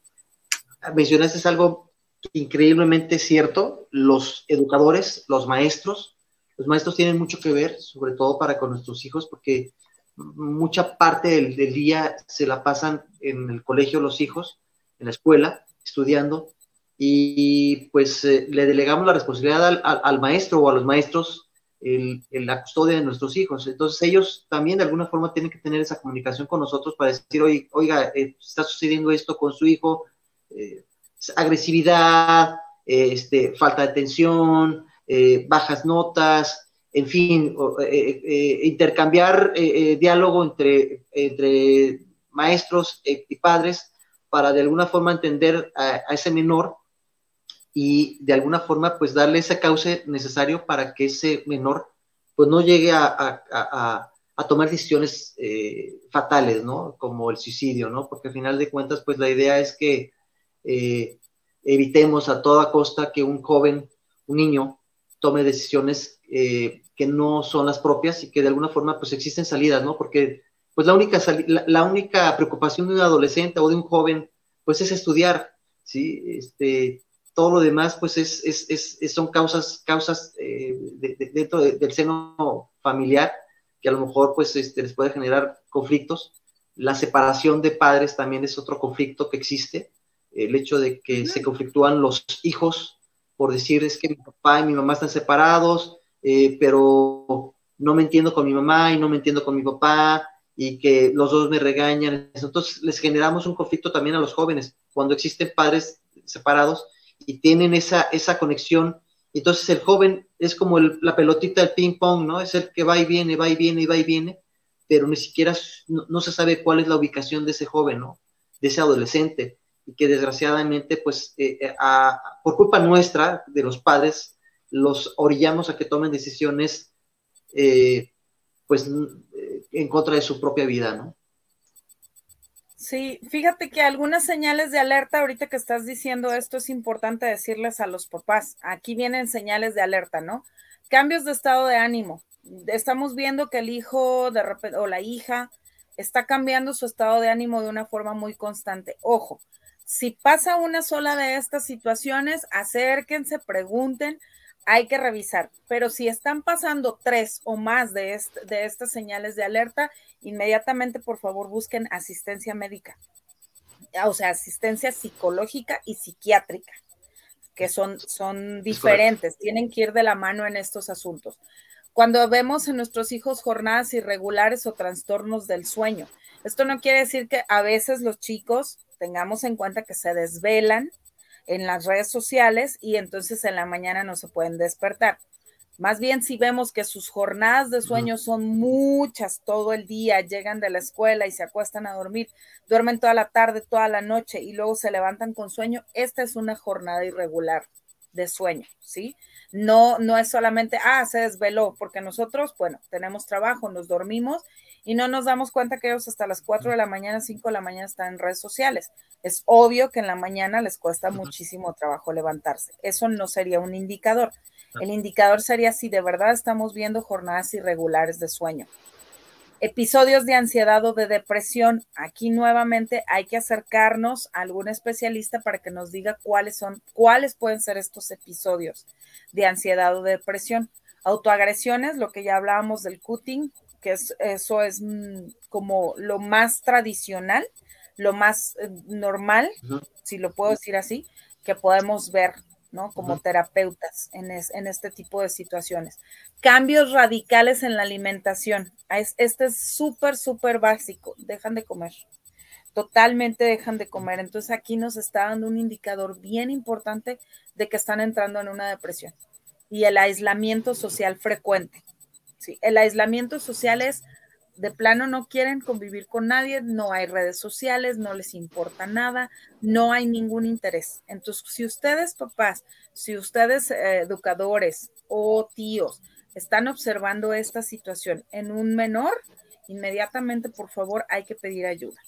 mencionaste algo increíblemente cierto, los educadores, los maestros, los maestros tienen mucho que ver, sobre todo para con nuestros hijos, porque mucha parte del, día se la pasan en el colegio los hijos, en la escuela, estudiando, y pues eh, le delegamos la responsabilidad al, maestro o a los maestros en la custodia de nuestros hijos. Entonces ellos también de alguna forma tienen que tener esa comunicación con nosotros para decir, oiga, eh, está sucediendo esto con su hijo, eh, agresividad, este, falta de atención, bajas notas, en fin, intercambiar diálogo entre, entre maestros y padres para de alguna forma entender a ese menor y de alguna forma pues darle ese cauce necesario para que ese menor pues no llegue a, tomar decisiones eh, fatales, ¿no? Como el suicidio, ¿no? Porque al final de cuentas pues la idea es que eh, evitemos a toda costa que un joven, un niño, tome decisiones eh, que no son las propias y que de alguna forma pues existen salidas, ¿no? Porque pues la única, la única preocupación de un adolescente o de un joven pues es estudiar, ¿sí? Este, todo lo demás, pues es, es, es son causas, causas eh, dentro del seno familiar que a lo mejor pues este, les puede generar conflictos. La separación de padres también es otro conflicto que existe. El hecho de que se conflictúan los hijos por decir es que mi papá y mi mamá están separados, eh, pero no me entiendo con mi mamá y no me entiendo con mi papá y que los dos me regañan. Entonces les generamos un conflicto también a los jóvenes. Cuando existen padres separados, y tienen esa, esa conexión. Entonces el joven es como la pelotita del ping pong, ¿no? Es el que va y viene, va y viene, y va y viene, pero ni siquiera no, se sabe cuál es la ubicación de ese joven, ¿no? De ese adolescente, y que desgraciadamente, pues, eh, eh, por culpa nuestra, de los padres, los orillamos a que tomen decisiones, eh, pues, en contra de su propia vida, ¿no? Sí, fíjate que algunas señales de alerta, ahorita que estás diciendo esto, es importante decirles a los papás. Aquí vienen señales de alerta, ¿no? Cambios de estado de ánimo. Estamos viendo que el hijo de repente, o la hija está cambiando su estado de ánimo de una forma muy constante. Ojo, si pasa una sola de estas situaciones, acérquense, pregunten, hay que revisar. Pero si están pasando tres o más de, de estas señales de alerta, inmediatamente por favor busquen asistencia médica, o sea, asistencia psicológica y psiquiátrica, que son, son diferentes, tienen que ir de la mano en estos asuntos. Cuando vemos en nuestros hijos jornadas irregulares o trastornos del sueño, esto no quiere decir que a veces los chicos tengamos en cuenta que se desvelan en las redes sociales y entonces en la mañana no se pueden despertar. Más bien si vemos que sus jornadas de sueño son muchas todo el día, llegan de la escuela y se acuestan a dormir, duermen toda la tarde, toda la noche y luego se levantan con sueño, esta es una jornada irregular de sueño, ¿sí? No, no es solamente, ah, se desveló, porque nosotros, bueno, tenemos trabajo, nos dormimos y no nos damos cuenta que ellos hasta las 4 de la mañana, 5 de la mañana están en redes sociales. Es obvio que en la mañana les cuesta muchísimo trabajo levantarse. Eso no sería un indicador. El indicador sería si de verdad estamos viendo jornadas irregulares de sueño. Episodios de ansiedad o de depresión. Aquí nuevamente hay que acercarnos a algún especialista para que nos diga cuáles son, cuáles pueden ser estos episodios de ansiedad o de depresión. Autoagresiones, lo que ya hablábamos del cutting, que es, eso es mm, como lo más tradicional, lo más eh, normal, si lo puedo decir así, que podemos ver ¿no? Como terapeutas en, este tipo de situaciones. Cambios radicales en la alimentación. Este es súper, súper básico. Dejan de comer. Totalmente dejan de comer. Entonces aquí nos está dando un indicador bien importante de que están entrando en una depresión. Y el aislamiento social frecuente. Sí, el aislamiento social es de plano no quieren convivir con nadie, no hay redes sociales, no les importa nada, no hay ningún interés. Entonces, si ustedes, papás, si ustedes, eh, educadores o tíos, están observando esta situación en un menor, inmediatamente, por favor, hay que pedir ayuda.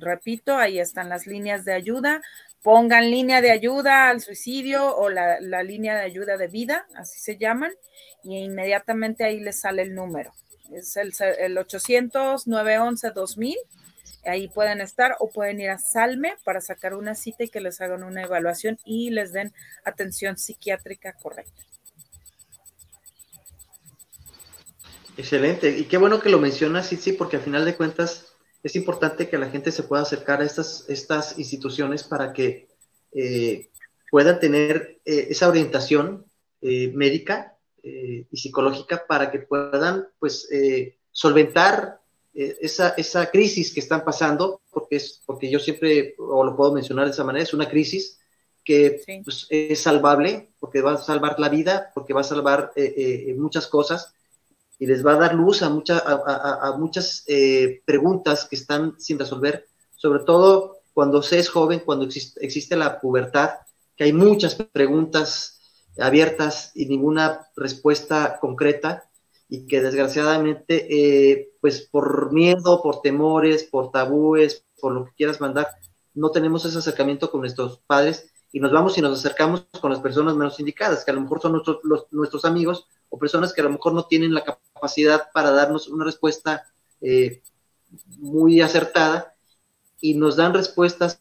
Repito, ahí están las líneas de ayuda. Pongan línea de ayuda al suicidio o la, la línea de ayuda de vida, así se llaman, y inmediatamente ahí les sale el número es el, el 800-911-2000. ahí pueden estar o pueden ir a Salme para sacar una cita y que les hagan una evaluación y les den atención psiquiátrica correcta. Excelente. Y qué bueno que lo mencionas, sí, sí, porque al final de cuentas es importante que la gente se pueda acercar a estas, estas instituciones para que eh, puedan tener eh, esa orientación eh, médica y psicológica para que puedan, pues, solventar esa, esa, crisis que están pasando, porque, es, porque yo siempre, o lo puedo mencionar de esa manera, es una crisis que pues, es salvable, porque va a salvar la vida, porque va a salvar muchas cosas y les va a dar luz a, a, muchas eh, preguntas que están sin resolver, sobre todo cuando se es joven, cuando existe, la pubertad, que hay muchas preguntas abiertas y ninguna respuesta concreta y que desgraciadamente, eh, pues por miedo, por temores, por tabúes, por lo que quieras mandar, no tenemos ese acercamiento con nuestros padres y nos vamos y nos acercamos con las personas menos indicadas, que a lo mejor son nuestros, nuestros amigos o personas que a lo mejor no tienen la capacidad para darnos una respuesta eh, muy acertada y nos dan respuestas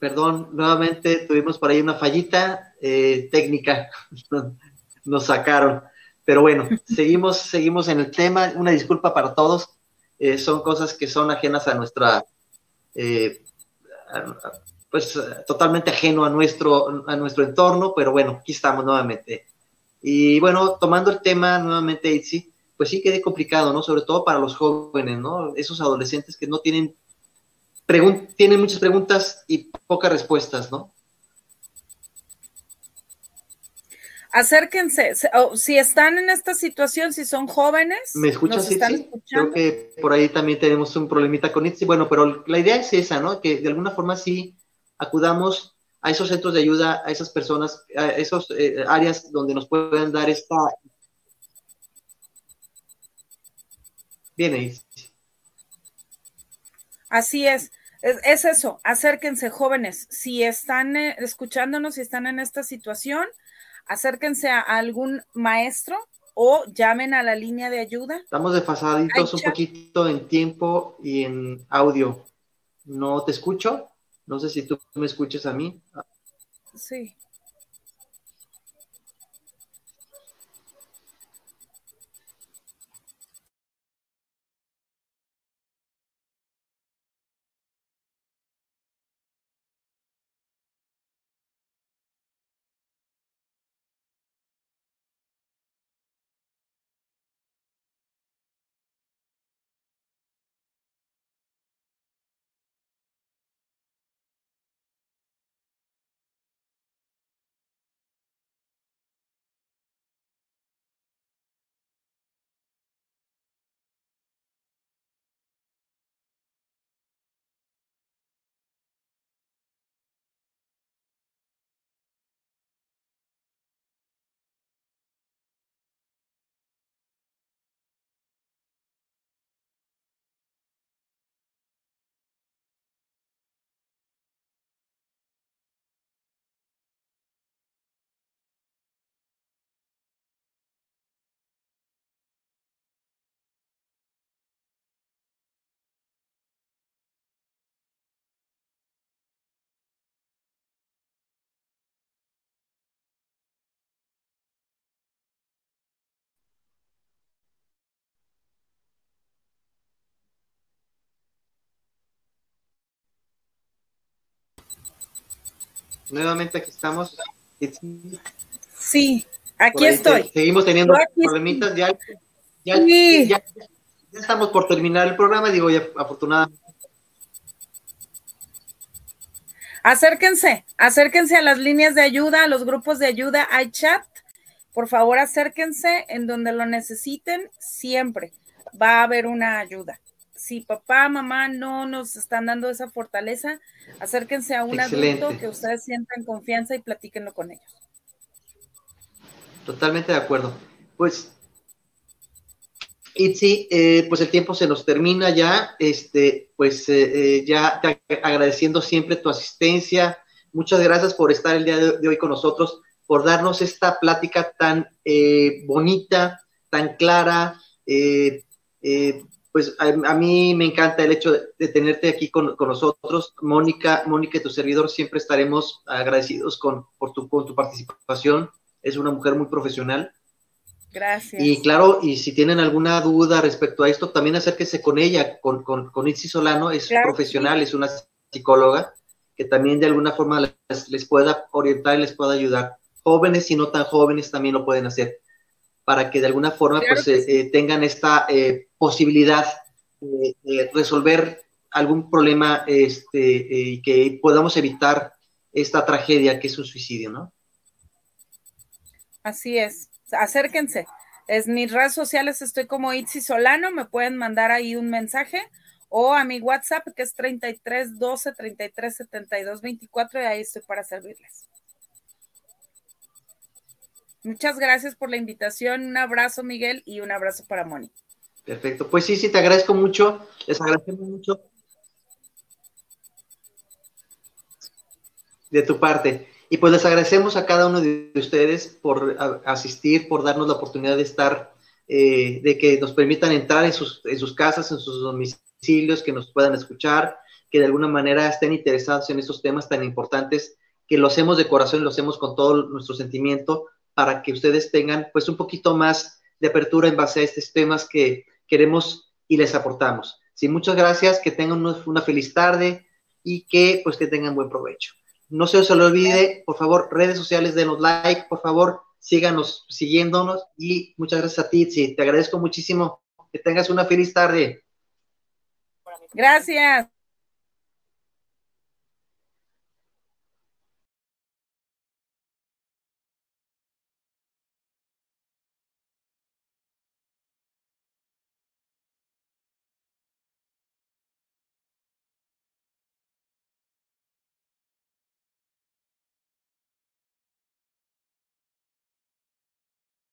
Perdón, nuevamente tuvimos por ahí una fallita eh, técnica, nos sacaron. Pero bueno, seguimos, seguimos en el tema. Una disculpa para todos. Eh, son cosas que son ajenas a nuestra, eh, pues totalmente ajeno a nuestro, a nuestro entorno, pero bueno, aquí estamos nuevamente. Y bueno, tomando el tema nuevamente, Itzi, pues sí quede complicado, ¿no? Sobre todo para los jóvenes, ¿no? Esos adolescentes que no tienen tienen muchas preguntas y pocas respuestas, ¿no? Acérquense, si están en esta situación, si son jóvenes. ¿Me escuchas, sí, Creo que por ahí también tenemos un problemita con Itzi. Bueno, pero la idea es esa, ¿no? Que de alguna forma sí acudamos a esos centros de ayuda, a esas personas, a esas eh, áreas donde nos pueden dar esta... Bien, Así es. Es, eso, acérquense jóvenes, si están eh, escuchándonos, si están en esta situación, acérquense a algún maestro o llamen a la línea de ayuda. Estamos desfasaditos un poquito en tiempo y en audio. No te escucho, no sé si tú me escuchas a mí. Sí. Nuevamente aquí estamos. Sí, aquí estoy. seguimos teniendo problemitas. Ya, ya, estamos por terminar el programa. Digo, ya afortunadamente. Acérquense, acérquense a las líneas de ayuda, a los grupos de ayuda. Hay chat. Por favor, acérquense en donde lo necesiten. Siempre va a haber una ayuda si papá, mamá no nos están dando esa fortaleza, acérquense a un adulto que ustedes sientan confianza y platíquenlo con ellos. Totalmente de acuerdo. Pues, Itzi, eh, pues el tiempo se nos termina ya. Este, pues eh, eh, ya te agradeciendo siempre tu asistencia. Muchas gracias por estar el día de, hoy con nosotros, por darnos esta plática tan bonita, tan clara, pues a, mí me encanta el hecho de, tenerte aquí con, nosotros. Mónica, Mónica y tu servidor siempre estaremos agradecidos con, por tu, con tu participación. Es una mujer muy profesional. Gracias. Y claro, y si tienen alguna duda respecto a esto, también acérquense con ella, con, con, con Itzi Solano, es profesional, es una psicóloga que también de alguna forma les, les pueda orientar y les pueda ayudar. Jóvenes y no tan jóvenes también lo pueden hacer para que de alguna forma pues, eh, eh, tengan esta eh, posibilidad de resolver algún problema este, y que podamos evitar esta tragedia que es un suicidio, ¿no? Así es, acérquense. Es mis redes sociales, estoy como Itzi Solano, me pueden mandar ahí un mensaje o a mi WhatsApp que es 33 12 33 72 24 y ahí estoy para servirles. Muchas gracias por la invitación. Un abrazo, Miguel, y un abrazo para Moni. Perfecto. Pues sí, sí, te agradezco mucho. Les agradecemos mucho de tu parte. Y pues les agradecemos a cada uno de ustedes por asistir, por darnos la oportunidad de estar, eh, de que nos permitan entrar en sus, en sus casas, en sus domicilios, que nos puedan escuchar, que de alguna manera estén interesados en estos temas tan importantes, que lo hacemos de corazón lo hacemos con todo nuestro sentimiento, para que ustedes tengan pues un poquito más de apertura en base a estos temas que queremos y les aportamos. Sí, muchas gracias, que tengan una, feliz tarde y que pues que tengan buen provecho. No se os olvide, por favor, redes sociales, denos like, por favor, síganos siguiéndonos y muchas gracias a ti, sí, te agradezco muchísimo. Que tengas una feliz tarde. Gracias.